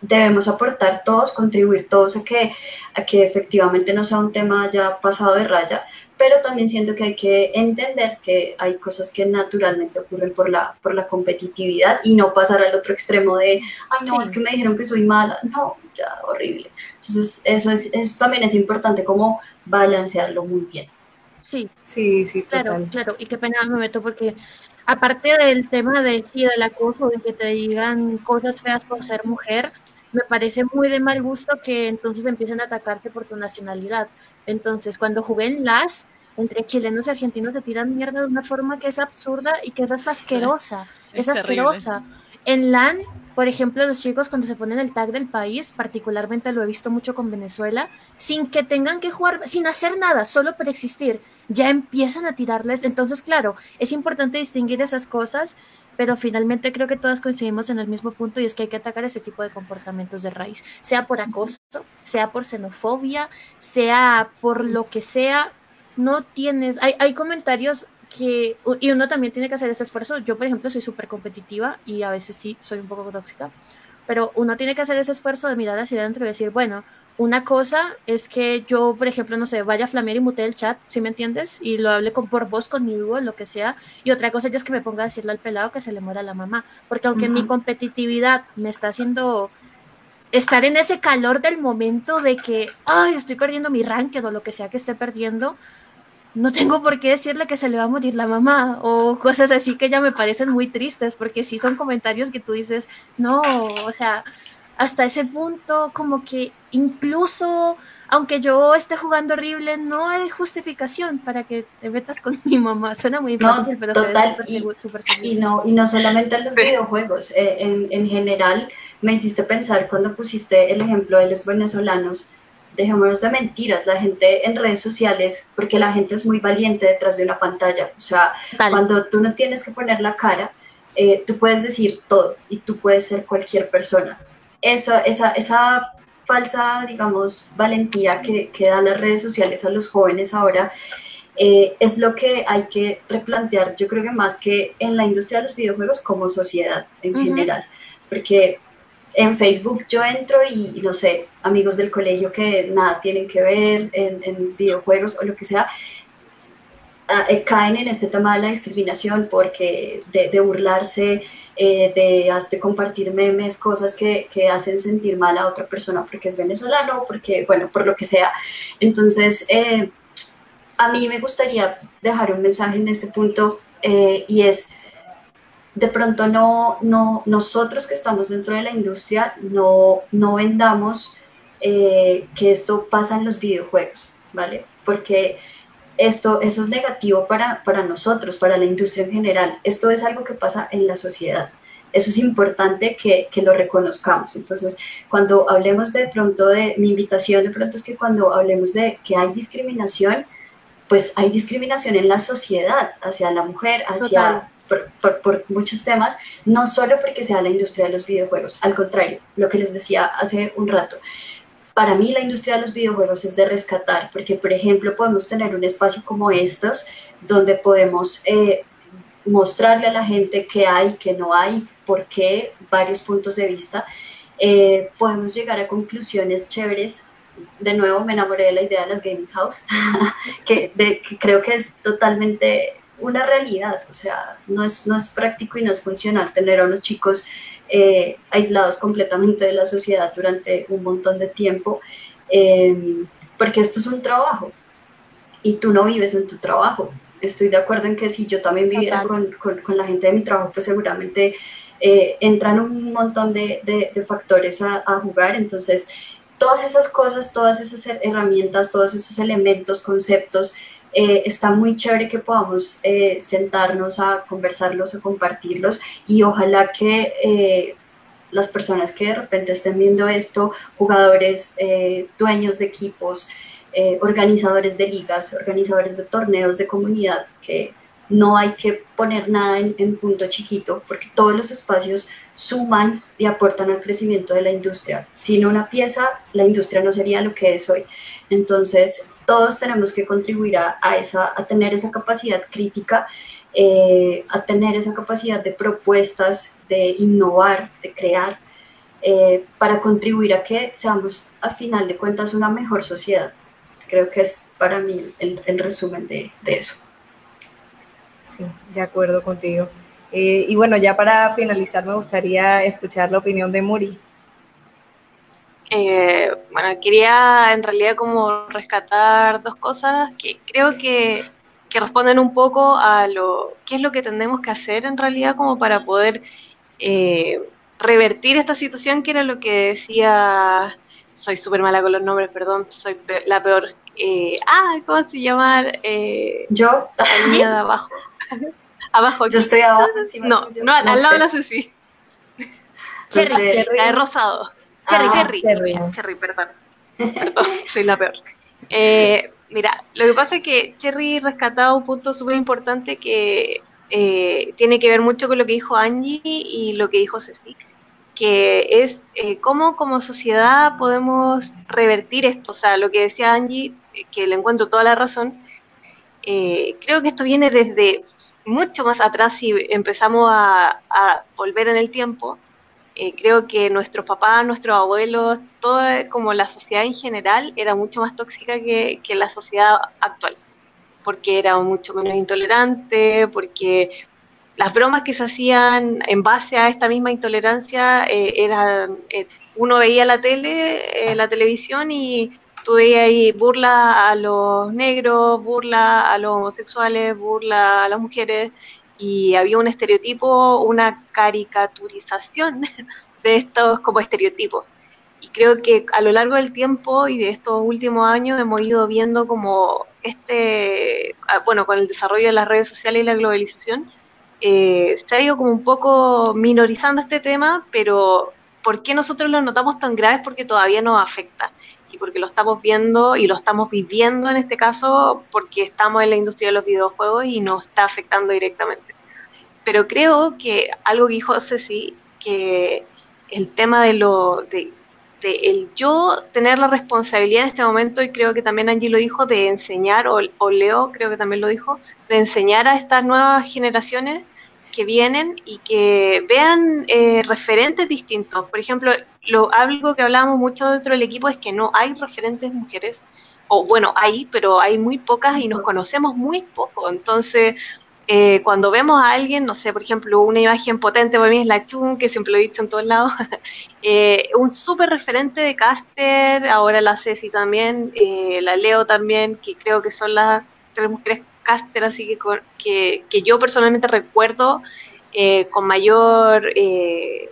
Speaker 4: debemos aportar todos, contribuir todos a que, a que efectivamente no sea un tema ya pasado de raya, pero también siento que hay que entender que hay cosas que naturalmente ocurren por la, por la competitividad y no pasar al otro extremo de, ay, no, es que me dijeron que soy mala, no, ya, horrible. Entonces, eso, es, eso también es importante, como balancearlo muy bien.
Speaker 3: Sí,
Speaker 1: sí, sí,
Speaker 3: claro, claro, y qué pena me meto porque aparte del tema de sí, del acoso, de que te digan cosas feas por ser mujer, me parece muy de mal gusto que entonces empiecen a atacarte por tu nacionalidad. Entonces, cuando jugué en LAS, entre chilenos y argentinos te tiran mierda de una forma que es absurda y que es hasta asquerosa. Es, asquerosa. En LAN, por ejemplo, los chicos cuando se ponen el tag del país, particularmente lo he visto mucho con Venezuela, sin que tengan que jugar, sin hacer nada, solo por existir, ya empiezan a tirarles. Entonces, claro, es importante distinguir esas cosas pero finalmente creo que todas coincidimos en el mismo punto y es que hay que atacar ese tipo de comportamientos de raíz, sea por acoso, sea por xenofobia, sea por lo que sea, no tienes, hay, hay comentarios que, y uno también tiene que hacer ese esfuerzo, yo por ejemplo soy súper competitiva y a veces sí soy un poco tóxica, pero uno tiene que hacer ese esfuerzo de mirar hacia adentro y decir, bueno, una cosa es que yo, por ejemplo, no sé, vaya a flamear y mute el chat, ¿sí me entiendes? Y lo hable con, por voz con mi dúo, lo que sea. Y otra cosa ya es que me ponga a decirle al pelado que se le muera la mamá. Porque aunque mi competitividad me está haciendo estar en ese calor del momento de que, ay, estoy perdiendo mi ranking o lo que sea que esté perdiendo, no tengo por qué decirle que se le va a morir la mamá o cosas así que ya me parecen muy tristes, porque sí son comentarios que tú dices, no, o sea, hasta ese punto, como que incluso, aunque yo esté jugando horrible, no hay justificación para que te metas con mi mamá. Suena muy
Speaker 4: no, pero total, y, y, no, y no solamente en los videojuegos, eh, en, en, general me hiciste pensar cuando pusiste el ejemplo de los venezolanos, dejémonos de mentiras, la gente en redes sociales, porque la gente es muy valiente detrás de una pantalla, o sea, cuando tú no tienes que poner la cara, eh, tú puedes decir todo y tú puedes ser cualquier persona. Eso, esa, esa falsa, digamos, valentía que, que dan las redes sociales a los jóvenes ahora, eh, es lo que hay que replantear, yo creo que más que en la industria de los videojuegos como sociedad en general, porque en Facebook yo entro y, no sé, amigos del colegio que nada tienen que ver en, videojuegos o lo que sea, eh, caen en este tema de la discriminación porque de, burlarse, eh, de, de, compartir memes, cosas que, que, hacen sentir mal a otra persona porque es venezolano, porque, bueno, por lo que sea. Entonces, eh, a mí me gustaría dejar un mensaje en este punto y es, de pronto no, no, nosotros que estamos dentro de la industria no, no vendamos que esto pasa en los videojuegos, ¿vale? Porque esto, eso es negativo para, para nosotros, para la industria en general. Esto es algo que pasa en la sociedad. Eso es importante que, que, lo reconozcamos. Entonces, cuando hablemos de pronto de mi invitación, de pronto es que cuando hablemos de que hay discriminación, pues hay discriminación en la sociedad hacia la mujer, hacia por, por, por, muchos temas, no solo porque sea la industria de los videojuegos, al contrario, lo que les decía hace un rato, para mí la industria de los videojuegos es de rescatar, porque por ejemplo podemos tener un espacio como estos donde podemos eh, mostrarle a la gente qué hay, qué no hay, por qué, varios puntos de vista. eh, podemos llegar a conclusiones chéveres. De nuevo me enamoré de la idea de las gaming house, que, creo que es totalmente una realidad, o sea, no es, no es práctico y no es funcional tener a unos chicos eh, aislados completamente de la sociedad durante un montón de tiempo, eh, porque esto es un trabajo y tú no vives en tu trabajo. Estoy de acuerdo en que si yo también viviera con, con, la gente de mi trabajo, pues seguramente eh, entran un montón de, de, factores a, a, jugar. Entonces, todas esas cosas, todas esas herramientas, todos esos elementos, conceptos, eh, está muy chévere que podamos eh, sentarnos a conversarlos, a compartirlos y ojalá que las personas que de repente estén viendo esto, jugadores, dueños de equipos, organizadores de ligas, organizadores de torneos de comunidad, que no hay que poner nada en, punto chiquito, porque todos los espacios suman y aportan al crecimiento de la industria. Sin una pieza, la industria no sería lo que es hoy. Entonces, todos tenemos que contribuir a, esa, a tener esa capacidad crítica, eh, a tener esa capacidad de propuestas, de innovar, de crear, eh, para contribuir a que seamos, a final de cuentas, una mejor sociedad. Creo que es para mí el, resumen de eso.
Speaker 1: Sí, de acuerdo contigo. Eh, y bueno, ya para finalizar, me gustaría escuchar la opinión de Muri.
Speaker 5: Eh, bueno, quería en realidad como rescatar dos cosas que creo que, responden un poco a lo qué es lo que tenemos que hacer en realidad como para poder eh, revertir esta situación que era lo que decía, soy súper mala con los nombres, perdón, soy la peor. ah, ¿cómo se llama?
Speaker 4: Yo.
Speaker 5: La niña de abajo. abajo.
Speaker 4: Yo estoy abajo.
Speaker 5: no, no, al, lado de la Ceci. Cherry, cherry. La de rosado. Cherry, ah, cherry. cherry. Cherry, perdón. Perdón, soy la peor. Eh, mira, lo que pasa es que Cherry rescataba un punto súper importante que eh, tiene que ver mucho con lo que dijo Angie y lo que dijo Ceci, que es eh, cómo como sociedad podemos revertir esto. O sea, lo que decía Angie, que le encuentro toda la razón, eh, creo que esto viene desde mucho más atrás si empezamos a, volver en el tiempo. Eh, creo que nuestros papás, nuestros abuelos, toda como la sociedad en general era mucho más tóxica que, la sociedad actual, porque era mucho menos intolerante, porque las bromas que se hacían en base a esta misma intolerancia eh, eran, uno veía la tele, la televisión y tuve ahí burla a los negros, burla a los homosexuales, burla a las mujeres, y había un estereotipo, una caricaturización de estos como estereotipos. Y creo que a lo largo del tiempo y de estos últimos años hemos ido viendo como este, ah, bueno, con el desarrollo de las redes sociales y la globalización, eh, se ha ido como un poco minorizando este tema, pero ¿por qué nosotros lo notamos tan graves? Porque todavía nos afecta y porque lo estamos viendo y lo estamos viviendo en este caso porque estamos en la industria de los videojuegos y nos está afectando directamente. Pero creo que algo que dijo Ceci, que el tema de lo de, el yo tener la responsabilidad en este momento, y creo que también Angie lo dijo, de enseñar, o, o Leo creo que también lo dijo, de enseñar a estas nuevas generaciones que vienen y que vean eh, referentes distintos. Por ejemplo, lo, algo que hablábamos mucho dentro del equipo es que no hay referentes mujeres, o bueno, hay, pero hay muy pocas y nos conocemos muy poco. Entonces, eh, cuando vemos a alguien, no sé, por ejemplo, una imagen potente para mí es la Chun, que siempre lo he visto en todos lados, eh, un súper referente de caster, ahora la Ceci también, la Leo también, que creo que son las tres mujeres caster, así que, que, que yo personalmente recuerdo eh, con mayor eh,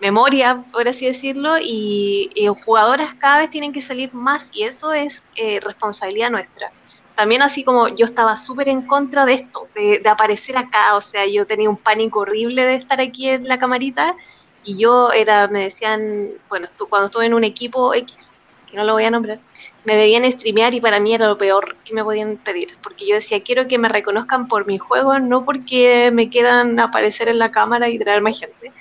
Speaker 5: memoria, por así decirlo, y, jugadoras cada vez tienen que salir más y eso es eh, responsabilidad nuestra. También así como yo estaba súper en contra de esto, de, aparecer acá, o sea, yo tenía un pánico horrible de estar aquí en la camarita y yo era, me decían, bueno, cuando estuve en un equipo X, que no lo voy a nombrar, me veían streamear y para mí era lo peor que me podían pedir, porque yo decía, quiero que me reconozcan por mi juego, no porque me quieran aparecer en la cámara y traer más gente.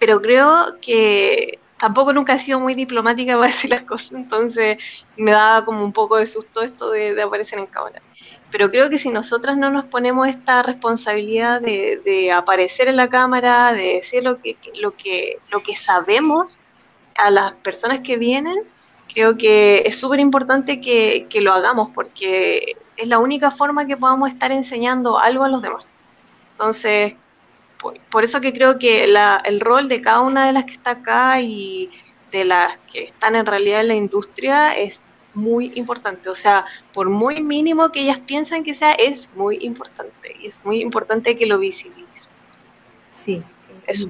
Speaker 5: Pero creo que tampoco nunca he sido muy diplomática para decir las cosas, entonces me daba como un poco de susto esto de, aparecer en cámara. pero creo que si nosotras no nos ponemos esta responsabilidad de, aparecer en la cámara, de decir lo que, lo, que, lo que sabemos a las personas que vienen, creo que es súper importante que, lo hagamos porque es la única forma que podamos estar enseñando algo a los demás. Entonces, por, eso que creo que el rol de cada una de las que está acá y de las que están en realidad en la industria es muy importante. O sea, por muy mínimo que ellas piensan que sea, es muy importante. Y es muy importante que lo visibilicen.
Speaker 1: Sí. Eso.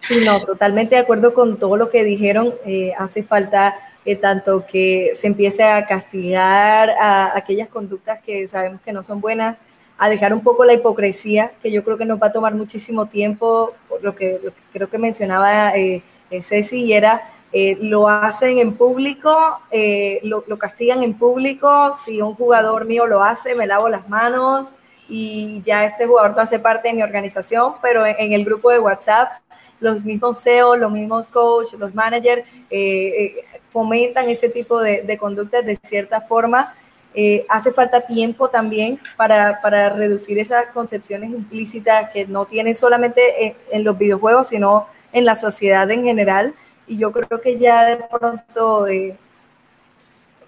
Speaker 1: Sí, no, totalmente de acuerdo con todo lo que dijeron. Eh, hace falta eh, tanto que se empiece a castigar a aquellas conductas que sabemos que no son buenas, a dejar un poco la hipocresía, que yo creo que nos va a tomar muchísimo tiempo, por lo que, creo que mencionaba eh, Ceci, y era eh, lo hacen en público, eh, lo, castigan en público, si un jugador mío lo hace, me lavo las manos y ya este jugador no hace parte de mi organización, pero en, el grupo de WhatsApp los mismos CEO, los mismos coach, los managers eh, fomentan ese tipo de, conductas de cierta forma. Hace falta tiempo también para, para, reducir esas concepciones implícitas que no tienen solamente en los videojuegos, sino en la sociedad en general. Y yo creo que ya de pronto, eh,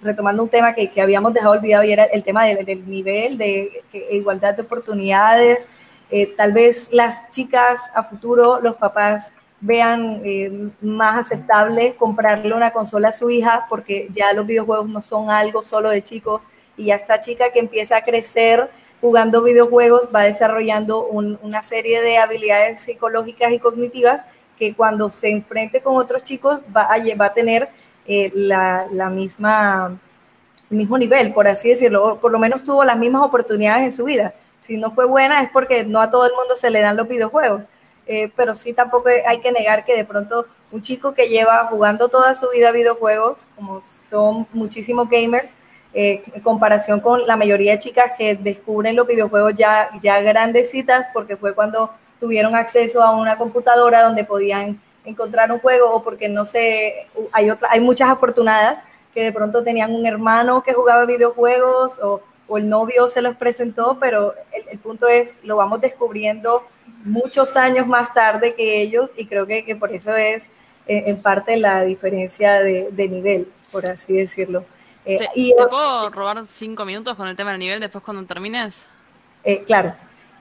Speaker 1: retomando un tema que, que, habíamos dejado olvidado y era el tema del, nivel de igualdad de oportunidades, eh, tal vez las chicas a futuro, los papás vean eh, más aceptable comprarle una consola a su hija porque ya los videojuegos no son algo solo de chicos y ya esta chica que empieza a crecer jugando videojuegos va desarrollando una serie de habilidades psicológicas y cognitivas que cuando se enfrente con otros chicos va a, va a tener eh, la, misma, el mismo nivel, por así decirlo, por lo menos tuvo las mismas oportunidades en su vida. Si no fue buena es porque no a todo el mundo se le dan los videojuegos, eh, pero sí tampoco hay que negar que de pronto un chico que lleva jugando toda su vida videojuegos, como son muchísimos gamers, eh, en comparación con la mayoría de chicas que descubren los videojuegos ya, ya grandecitas, porque fue cuando tuvieron acceso a una computadora donde podían encontrar un juego o porque no sé, hay, otra, hay muchas afortunadas que de pronto tenían un hermano que jugaba videojuegos o, el novio se los presentó, pero el, punto es, lo vamos descubriendo muchos años más tarde que ellos y creo que, que por eso es eh, en parte la diferencia de, nivel, por así decirlo.
Speaker 2: Eh, ¿Te, y, ¿Te puedo robar cinco minutos con el tema del nivel después cuando termines?
Speaker 1: Eh, claro.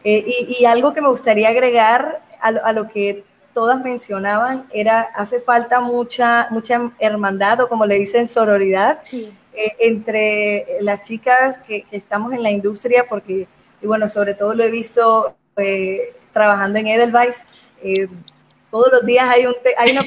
Speaker 1: Eh, y, algo que me gustaría agregar a, lo que todas mencionaban era, hace falta mucha, mucha hermandad o como le dicen, sororidad entre las chicas que, estamos en la industria, porque, y bueno, sobre todo lo he visto trabajando en Edelweiss, todos los días hay, un hay una,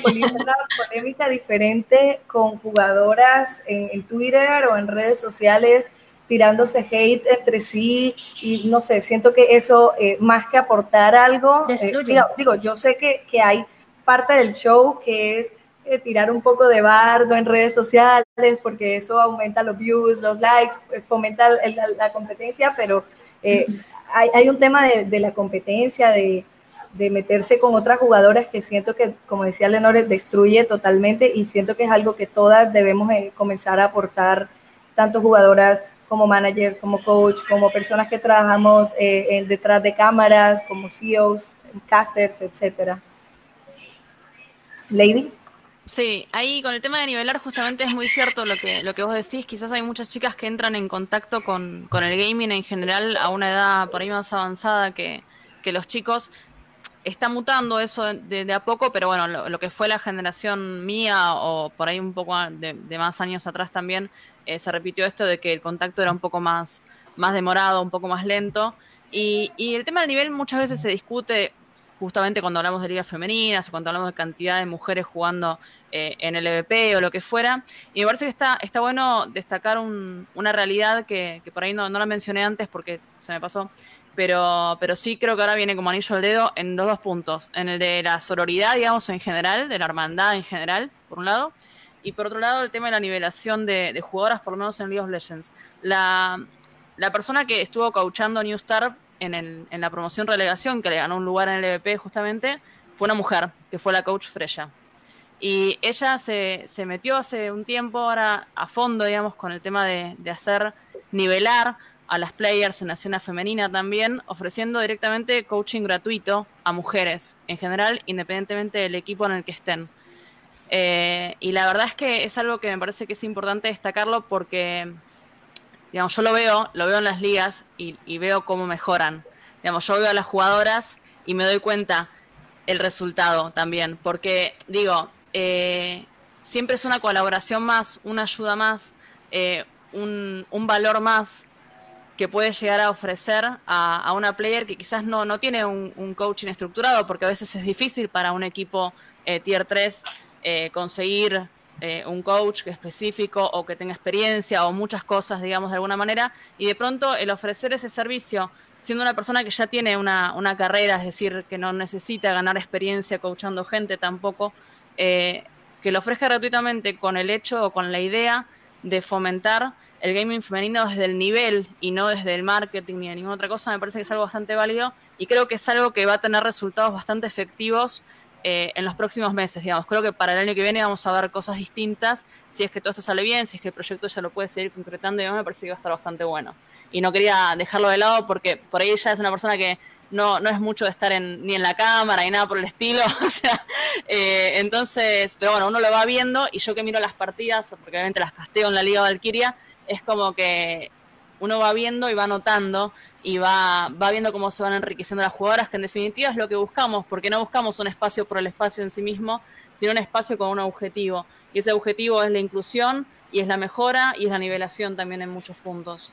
Speaker 1: polémica, diferente con jugadoras en, en Twitter o en redes sociales tirándose hate entre sí y no sé, siento que eso eh, más que aportar algo, eh, digo, yo sé que, que, hay parte del show que es eh, tirar un poco de bardo en redes sociales porque eso aumenta los views, los likes, fomenta la, competencia, pero hay, hay, un tema de, de la competencia, de, de, meterse con otras jugadoras que siento que, como decía Lenore, destruye totalmente y siento que es algo que todas debemos comenzar a aportar, tanto jugadoras como manager, como coach, como personas que trabajamos eh, detrás de cámaras, como CEOs, casters, etcétera. Lady.
Speaker 2: Sí, ahí con el tema de nivelar justamente es muy cierto lo que, lo que vos decís. Quizás hay muchas chicas que entran en contacto con, con el gaming en general a una edad por ahí más avanzada que, que los chicos. Está mutando eso de, a poco, pero bueno, lo, que fue la generación mía o por ahí un poco de, de más años atrás también, eh, se repitió esto de que el contacto era un poco más, más demorado, un poco más lento. Y, el tema del nivel muchas veces se discute justamente cuando hablamos de ligas femeninas o cuando hablamos de cantidad de mujeres jugando eh, en el EVP o lo que fuera. Y me parece que está, está bueno destacar una realidad que, por ahí no, no, la mencioné antes porque se me pasó, pero, pero sí creo que ahora viene como anillo al dedo en los dos puntos. En el de la sororidad, digamos, en general, de la hermandad en general, por un lado, y por otro lado, el tema de la nivelación de, jugadoras, por lo menos en League of Legends. La, persona que estuvo coachando New Star en, en la promoción relegación, que le ganó un lugar en el EVP justamente, fue una mujer, que fue la coach Freya. Y ella se, metió hace un tiempo ahora a fondo, digamos, con el tema de, hacer nivelar a las players en la escena femenina también, ofreciendo directamente coaching gratuito a mujeres en general, independientemente del equipo en el que estén. Eh, y la verdad es que es algo que me parece que es importante destacarlo porque, digamos, yo lo veo, lo veo en las ligas y, veo cómo mejoran. Digamos, yo veo a las jugadoras y me doy cuenta el resultado también, porque digo, eh, siempre es una colaboración más, una ayuda más, eh, un, valor más que puede llegar a ofrecer a, una player que quizás no, no tiene un, coaching estructurado, porque a veces es difícil para un equipo tier 3 eh, conseguir eh, un coach específico o que tenga experiencia o muchas cosas, digamos, de alguna manera, y de pronto el ofrecer ese servicio, siendo una persona que ya tiene una, carrera, es decir, que no necesita ganar experiencia coachando gente tampoco, eh, que lo ofrezca gratuitamente con el hecho o con la idea de fomentar el gaming femenino desde el nivel y no desde el marketing ni de ninguna otra cosa, me parece que es algo bastante válido y creo que es algo que va a tener resultados bastante efectivos eh, en los próximos meses, digamos. Creo que para el año que viene vamos a ver cosas distintas, si es que todo esto sale bien, si es que el proyecto ya lo puede seguir concretando, y me parece que va a estar bastante bueno. Y no quería dejarlo de lado porque por ahí ella es una persona que no, no es mucho de estar en, ni en la cámara ni nada por el estilo, o sea, eh, entonces, pero bueno, uno lo va viendo y yo que miro las partidas, porque obviamente las casteo en la Liga Valkyria, es como que uno va viendo y va notando y va, va viendo cómo se van enriqueciendo las jugadoras, que en definitiva es lo que buscamos, porque no buscamos un espacio por el espacio en sí mismo, sino un espacio con un objetivo. Y ese objetivo es la inclusión y es la mejora y es la nivelación también en muchos puntos.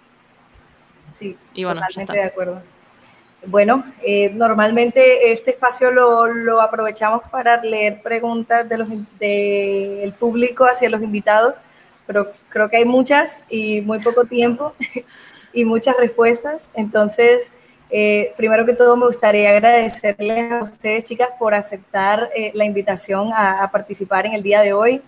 Speaker 1: Sí, y bueno, totalmente de acuerdo. Bueno, eh, normalmente este espacio lo, lo, aprovechamos para leer preguntas del de el público hacia los invitados pero creo que hay muchas y muy poco tiempo y muchas respuestas. Entonces, eh, primero que todo, me gustaría agradecerles a ustedes, chicas, por aceptar eh, la invitación a, participar en el día de hoy.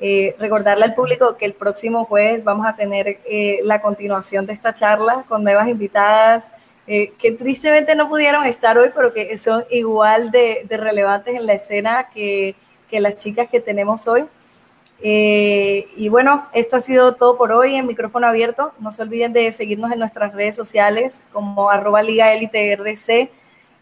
Speaker 1: Eh, recordarle al público que el próximo jueves vamos a tener la continuación de esta charla con nuevas invitadas que tristemente no pudieron estar hoy, pero que son igual de, de relevantes en la escena que, que las chicas que tenemos hoy. Eh, y bueno, esto ha sido todo por hoy en micrófono abierto. No se olviden de seguirnos en nuestras redes sociales como arroba Liga Elite RC.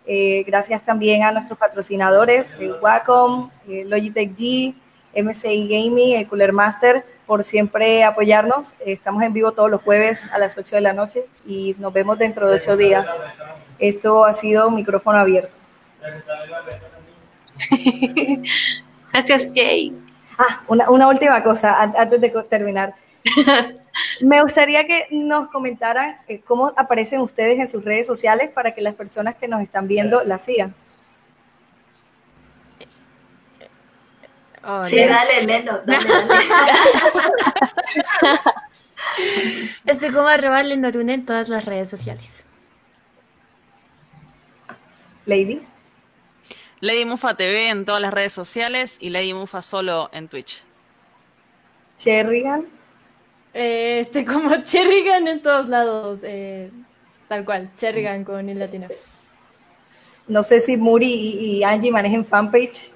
Speaker 1: Eh, gracias también a nuestros patrocinadores, el Wacom, Logitech G, MCI Gaming, el Cooler Master, por siempre apoyarnos. Estamos en vivo todos los jueves a las 8 de la noche y nos vemos dentro de 8 días. Esto ha sido micrófono abierto.
Speaker 5: Gracias, Jay.
Speaker 1: Ah, una, última cosa antes de terminar. Me gustaría que nos comentaran eh, cómo aparecen ustedes en sus redes sociales para que las personas que nos están viendo las sigan.
Speaker 4: sí, dale, Leno, dale,
Speaker 3: Estoy como arroba Lenorune en todas las redes sociales.
Speaker 1: Lady.
Speaker 2: Lady Mufa TV en todas las redes sociales y Lady Mufa solo en Twitch.
Speaker 1: Cherrigan.
Speaker 6: Eh, este, como Cherrigan en todos lados, eh, tal cual, Cherrigan con el latino.
Speaker 1: No sé si Muri y, Angie manejen fanpage.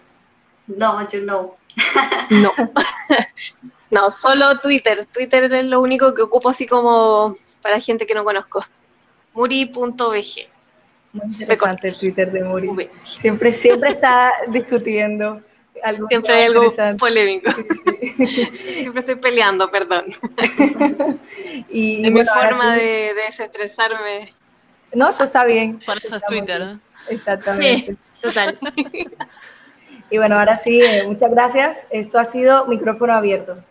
Speaker 4: No, yo no.
Speaker 5: no. no, solo Twitter. Twitter es lo único que ocupo así como para gente que no conozco. Muri.bg.
Speaker 1: Muy interesante el Twitter de Muri. Siempre, siempre está discutiendo.
Speaker 5: Algo siempre hay algo polémico. siempre estoy peleando, perdón. y, es mi forma de, desestresarme.
Speaker 1: No, eso está bien.
Speaker 2: Por eso es Twitter.
Speaker 1: Exactamente.
Speaker 3: Sí, total.
Speaker 1: y bueno, ahora sí, eh, muchas gracias. Esto ha sido micrófono abierto.